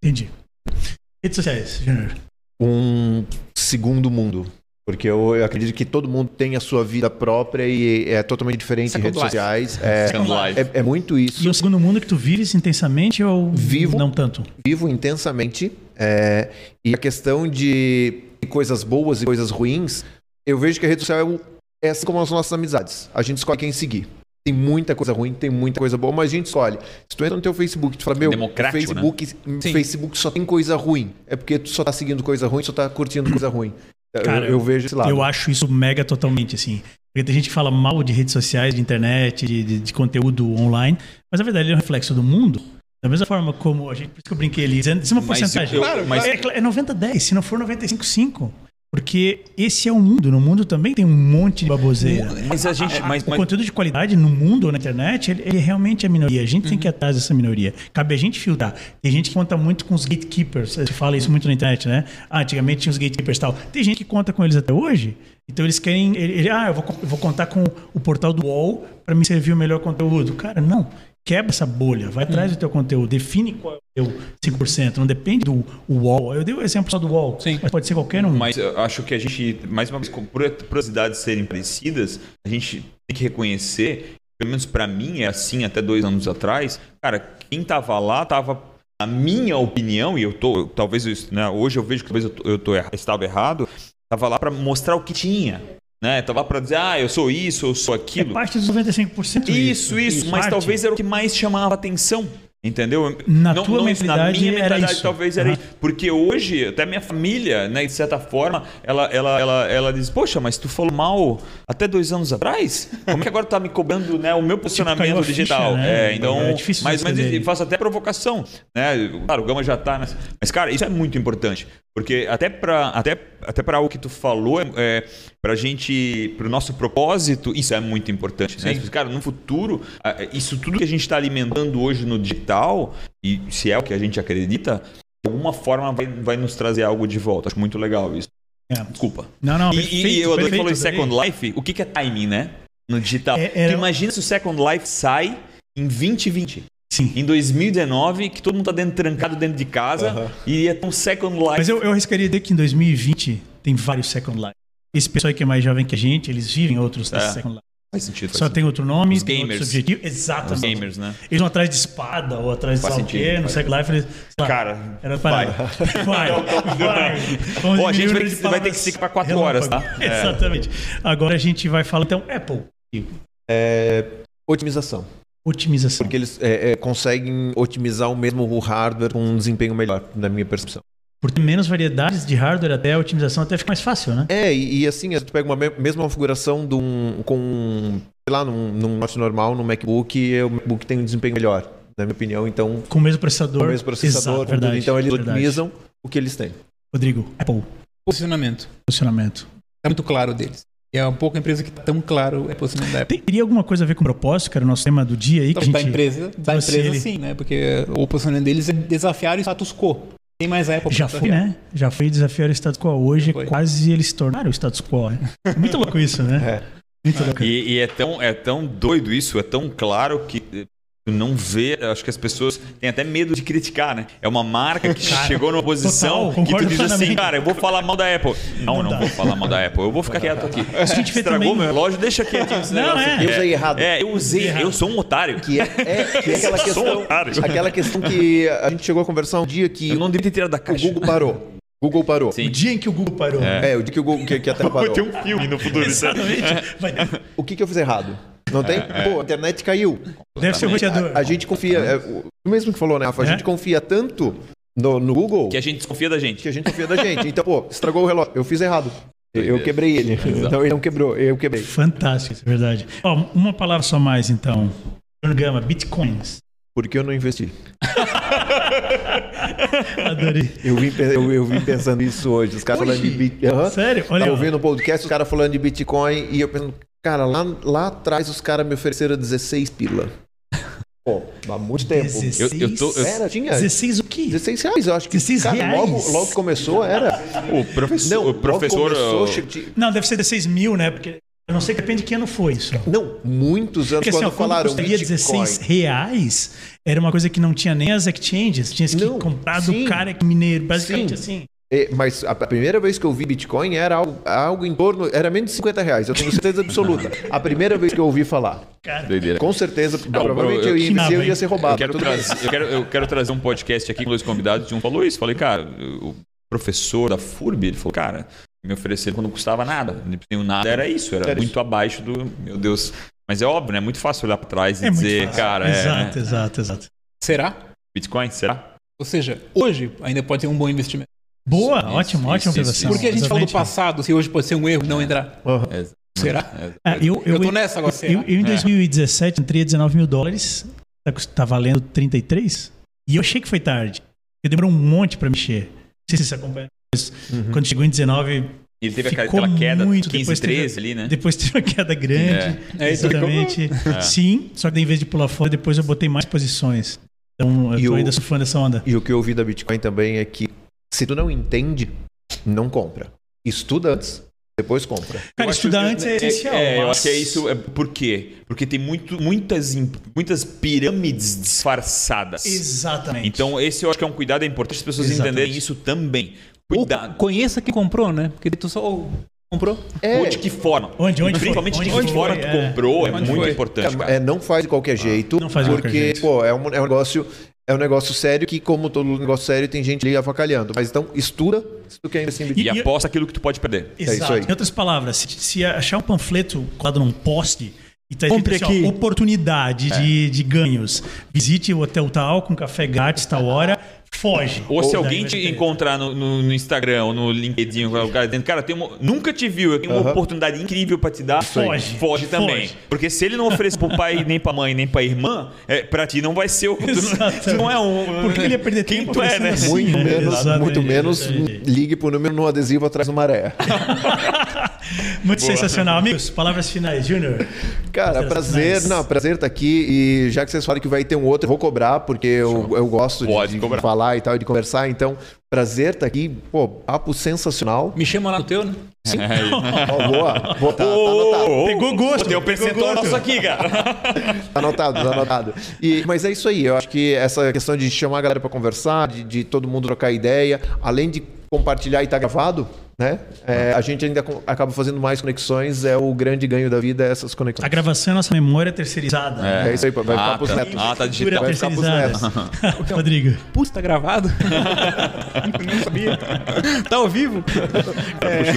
Entendi. Redes sociais, Júnior. Um segundo mundo. Porque eu, eu acredito que todo mundo tem a sua vida própria e é totalmente diferente em Second redes life. sociais. É, life. é, é muito isso. E o segundo mundo que tu vives intensamente ou Vivo. não tanto? vivo intensamente é, e a questão de coisas boas e coisas ruins, eu vejo que a rede social é, é assim como as nossas amizades. A gente escolhe quem seguir. Tem muita coisa ruim, tem muita coisa boa, mas a gente escolhe. Se tu entra no teu Facebook, tu fala, meu, Democrático, Facebook, Sim. Facebook só tem coisa ruim. É porque tu só tá seguindo coisa ruim, só tá curtindo coisa ruim. Eu- Cara, eu, vejo esse lado. Eu acho isso mega totalmente, assim. Porque tem gente que fala mal de redes sociais, de internet, de, de- de conteúdo online, mas na verdade ele é um reflexo do mundo. Da mesma forma como a gente, por isso que eu brinquei ali, dizendo dizendo uma Mas porcentagem. eu- Claro, mas- é, é 90-10, se não for 95-5. Porque esse é o mundo. No mundo também tem um monte de baboseira. Mas a gente. Mas, O mas- conteúdo de qualidade no mundo ou na internet, ele, ele realmente é minoria. A gente tem que ir atrás dessa minoria. Cabe a gente filtrar. Tem gente que conta muito com os gatekeepers. Você fala isso muito na internet, né? Ah, antigamente tinha os gatekeepers e tal. Tem gente que conta com eles até hoje. Então eles querem. Ele, ele- ah, eu vou, eu vou contar com o portal do UOL para me servir o melhor conteúdo. Cara, não. Quebra essa bolha. Vai atrás do teu conteúdo. Define qual é o teu 5%. Não depende do UOL. Eu dei o exemplo só do UOL. Sim. Mas pode ser qualquer um. Mas eu acho que a gente, mais uma vez, com por curiosidades serem parecidas, a gente tem que reconhecer, pelo menos pra mim é assim até dois anos atrás, cara, quem tava lá tava a minha opinião, e eu tô, talvez, né, hoje eu vejo que talvez eu, tô- eu tô estava errado, tava lá para mostrar o que tinha. Né? Tava para dizer, ah, eu sou isso, eu sou É aquilo. parte dos 95%. Isso, isso, mas Parte. talvez era o que mais chamava atenção. Entendeu? Na não, tua não, mentalidade na minha mentalidade isso. talvez era Aham. isso. Porque hoje, até minha família, né, de certa forma, ela, ela, ela, ela diz, poxa, mas tu falou mal até dois anos atrás? Como que agora tu tá me cobrando né, o meu posicionamento caiu a ficha, digital? né? É, então, É difícil mas, mas eu faço até provocação. Né? Claro, o Gama já tá nessa. Mas, cara, isso é muito importante. Porque até para até, até pra algo que tu falou, é, é, pra gente, pro nosso propósito, isso é muito importante. Né? Cara, no futuro, ah, isso tudo que a gente está alimentando hoje no digital, e se é o que a gente acredita, de alguma forma vai, vai nos trazer algo de volta. Acho muito legal isso. É. Desculpa. Não, não, E, perfeito, e eu adorei falou em. Second Life. O que, é timing, né? No digital. É- era- imagina se o Second Life sai em 2020. Sim. Em 2019, que todo mundo tá dentro, trancado dentro de casa, e ia ter um Second Life. Mas eu, eu arriscaria dizer que em 2020 tem vários Second Life. Esse pessoal que é mais jovem que a gente, eles vivem outros É. Second Life. Faz sentido. Faz Só sentido. tem outro nome, Os gamers. outro objetivo. Os Exatamente. gamers, né? Eles vão atrás de espada ou atrás de Faz sei lá o sentido, quê. No faz Second Life eles. sei lá, Cara, Era para. Vai. Vai. Vamos Ó, a gente vai- de vai ter que ficar pra quatro horas, tá? É. Exatamente. Agora a gente vai falar então Apple. É, otimização. Otimização. Porque eles é, é, conseguem otimizar o mesmo hardware com um desempenho melhor, na minha percepção. Por ter menos variedades de hardware, até a otimização até fica mais fácil, né? É, e, e assim, tu pega uma me- mesma configuração de um, com, sei lá, num, num note normal, num MacBook, e o MacBook tem um desempenho melhor, na minha opinião. Então, Com o mesmo processador. com o mesmo processador, Exato, tudo. verdade, então eles verdade. otimizam o que eles têm. Rodrigo, Apple, Posicionamento. posicionamento. É muito claro deles. E é uma pouca empresa que tá tão claro é posicionamento da Apple. Tem- Teria alguma coisa a ver com propósito, que era o nosso tema do dia aí? Que a Então, gente... da empresa, da empresa ele. sim, né? Porque o posicionamento deles é desafiar o status quo. Tem mais a Apple Já foi, né? Já foi desafiar o status quo. Hoje Foi. quase eles se tornaram o status quo. Né? É muito louco isso, né? É. Muito louco. E, e é, tão, é tão doido isso, é tão claro que tu não vê, acho que as pessoas têm até medo de criticar, né? É uma marca que Cara, chegou numa posição total, que tu diz assim, cara, eu vou falar mal da Apple. Não, Não não, vou falar mal da Apple, eu vou ficar quieto aqui. A gente Estragou também- meu relógio, deixa quietinho esse Não, negócio é. aqui. Eu usei errado. É, eu usei, errado. eu sou um otário. Que é, é, que é aquela Sou um questão. otário. Aquela questão que a gente chegou a conversar um dia que Eu não devia ter tirado da o caixa. Google parou. Google parou. Sim. O dia em que o Google parou. É, o dia que o Google que, que a Terra Vai parou. ter um filme no futuro. é- Exatamente. O que, que eu fiz errado? Não tem? Pô, a internet caiu. Deve ser o roteador. A, a gente confia. É, o mesmo que falou, né, Rafa? A É? gente confia tanto no, no Google Que a gente desconfia da gente. que a gente confia da gente. Então, pô, estragou o relógio. Eu fiz errado. Eu, quebrei ele. Então ele não quebrou, eu quebrei. Fantástico, isso é verdade. Ó, uma palavra só mais, então. Gama, bitcoins. Por que eu não investi? Adorei. Eu vim, eu, eu vim pensando isso hoje. Os caras falando de Bitcoin. Aham. Sério? Olha, Tava ouvindo o podcast, os caras falando de Bitcoin e eu pensando, cara, lá, lá atrás os caras me ofereceram 16 pila. Pô, há muito tempo. 16, Eu- eu tô- eu- Era, tinha. 16 o quê? 16 reais, eu acho que. 16 cara, reais? Logo, logo que começou, era. O professor. Não, o professor começou, ó, Não, deve ser 16 mil, né? Porque eu não sei, depende de que ano foi isso. Não, muitos anos Porque assim, quando ó, quando falaram custaria Bitcoin. 16 reais, era uma coisa que não tinha nem as exchanges. Tinha que Não, comprar sim. do cara que mineiro. Basicamente Sim. assim. É, mas a a primeira vez que eu vi Bitcoin era algo, algo em torno. Era menos de 50 reais, eu tenho certeza absoluta. A primeira vez que eu ouvi falar. Cara, Doideira. Com certeza, provavelmente eu- eu, ia nada, eu ia ser roubado. Eu quero, trazer, eu, quero, eu quero trazer um podcast aqui com dois convidados e um falou isso. Falei, cara, o professor da FURB, ele falou, cara, me ofereceram quando não custava nada. Não tenho nada, era isso, era, Era muito abaixo do. Meu Deus. Mas é óbvio, né? É muito fácil olhar pra trás e é muito dizer, fácil. cara, é, Exato, né? exato, exato. Será? Bitcoin, será? Ou seja, hoje ainda pode ser um bom investimento. Boa, Isso, ótimo, isso, ótima isso. Porque a gente falou do passado, se hoje pode ser um erro não entrar. Aham. É, Será? é. Ah, eu, Eu tô nessa agora, Eu, eu, em É. 2017 entrei a 19 mil dólares, tá, tá valendo 33, e eu achei que foi tarde. Porque demorou um monte pra mexer. Não sei se você acompanha. Uhum. Quando chegou em 19, Ele teve aquela, Ficou aquela queda muito, 15, depois teve- 13 ali, né? depois teve uma queda grande. É. Isso exatamente. É. Sim, só que daí, em vez de pular fora, depois eu botei mais posições. Então eu E tô o- ainda surfando essa onda. E o que eu ouvi da Bitcoin também é que se tu não entende, não compra. Estuda antes, depois compra. Cara, Eu estudar antes é essencial. É, eu mas- acho que é isso. É, por quê? Porque tem muito, muitas, muitas pirâmides disfarçadas. Exatamente. Então, esse eu acho que é um cuidado é importante as pessoas Exatamente. entenderem isso também. Ou Cuidado. conheça quem comprou, né? Porque tu só comprou. É, Ou de que forma. Onde- onde foi? Principalmente de Onde que foi? forma tu É. comprou é Onde muito foi? importante, é, cara. é, não faz de qualquer jeito. Não faz de porque, qualquer jeito. pô, é um, é um negócio. É um negócio sério que, como todo negócio sério, tem gente ali avacalhando. Mas então, estuda se tu quer investir em E, Bitcoin. E- aposta aquilo que tu pode perder. isso Exato. aí. Em outras palavras, se, se achar um panfleto colado num poste e tá escrito assim, ó, aqui. oportunidade de, de ganhos, visite o hotel tal com café grátis tal hora, foge. Ou se Daí alguém te ter- encontrar no, no- no Instagram ou no LinkedIn, o cara dizendo, cara, tem uma- nunca te viu, eu tenho uma Aham. oportunidade incrível pra te dar. Foge. Foge também. Foge. Porque se ele não oferecer pro pai, nem pra mãe, nem pra irmã, é, pra ti não vai ser o. Tu não, é um. Por que ele ia perder Quem tempo tu é, né? Muito menos, muito menos ligue pro número no adesivo atrás do maré. Muito sensacional. Amigos, palavras finais. Júnior. Cara, prazer, finais. não, prazer estar aqui e já que vocês falam que vai ter um outro, eu vou cobrar porque eu, eu gosto de- Pode de, cobrar. falar e tal, e de conversar, então prazer estar aqui, pô, papo sensacional. Me chama lá no teu, né? Ó, boa, vou tá, tá anotado. Pegou gosto, Tem um percentual nosso aqui, cara. Tá anotado, tá anotado. E, mas é isso aí, eu acho que essa questão de chamar a galera para conversar, de, de todo mundo trocar ideia, além de compartilhar e tá gravado, né? é, a gente ainda acaba fazendo mais conexões, é o grande ganho da vida, é essas A conexões. gravação é nossa memória terceirizada. É isso aí, vai ficar ah, pros tá. netos. Ah, tá digital. Vai ficar pros terceirizada. Rodrigo. Putz, tá gravado? Não sabia. Tá ao vivo? É,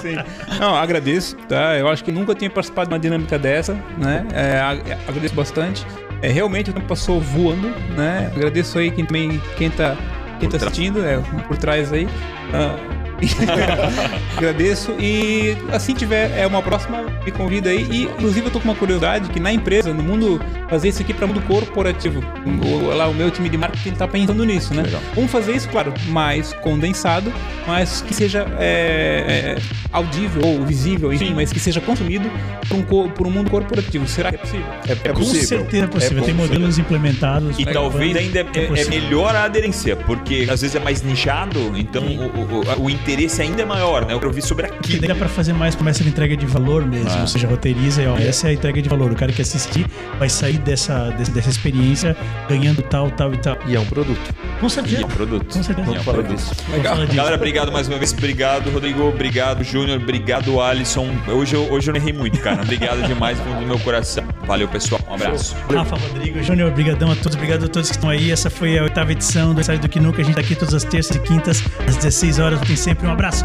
sim. Não, agradeço, tá? Eu acho que nunca tinha participado de uma dinâmica dessa, né? É, ag- agradeço bastante. É, realmente o tempo passou voando, né? Agradeço aí quem também, quem tá, quem tá assistindo, é, por trás aí. Ah, Agradeço e assim tiver é uma próxima me convida aí e inclusive eu tô com uma curiosidade que na empresa no mundo fazer isso aqui para mundo corporativo o, lá o meu time de marketing tá pensando nisso né vamos fazer isso claro mais condensado mas que seja é, é, audível ou visível enfim mas que seja consumido por um, co- por um mundo corporativo será que é possível É, é Com possível. certeza é possível. É Tem possível. modelos implementados. E né, talvez ainda é, é possível. melhor a aderência, porque às vezes é mais nichado, então o, o- o interesse ainda é maior, né? Eu quero ouvir sobre aquilo. daí dá pra fazer mais promessa de entrega de valor mesmo. Ah. Ou seja, roteiriza e ó, essa é a entrega de valor. O cara que assistir vai sair dessa, dessa, experiência ganhando tal, tal e tal. E é um produto. Com E certeza. é um produto. Com certeza. E é um Fala produto. disso. Vamos falar disso. Galera, obrigado mais uma vez. Obrigado, Rodrigo. Obrigado, Júnior. Obrigado, Alisson. Hoje eu, hoje eu não errei muito, cara. Obrigado demais do meu coração. Valeu, pessoal. Um abraço. Rafa, Rodrigo, Júnior, obrigadão a todos, obrigado a todos que estão aí. Essa foi a oitava edição do Ensaio do Quinuca. A gente tá aqui todas as terças e quintas, às 16 horas. Tem sempre um abraço.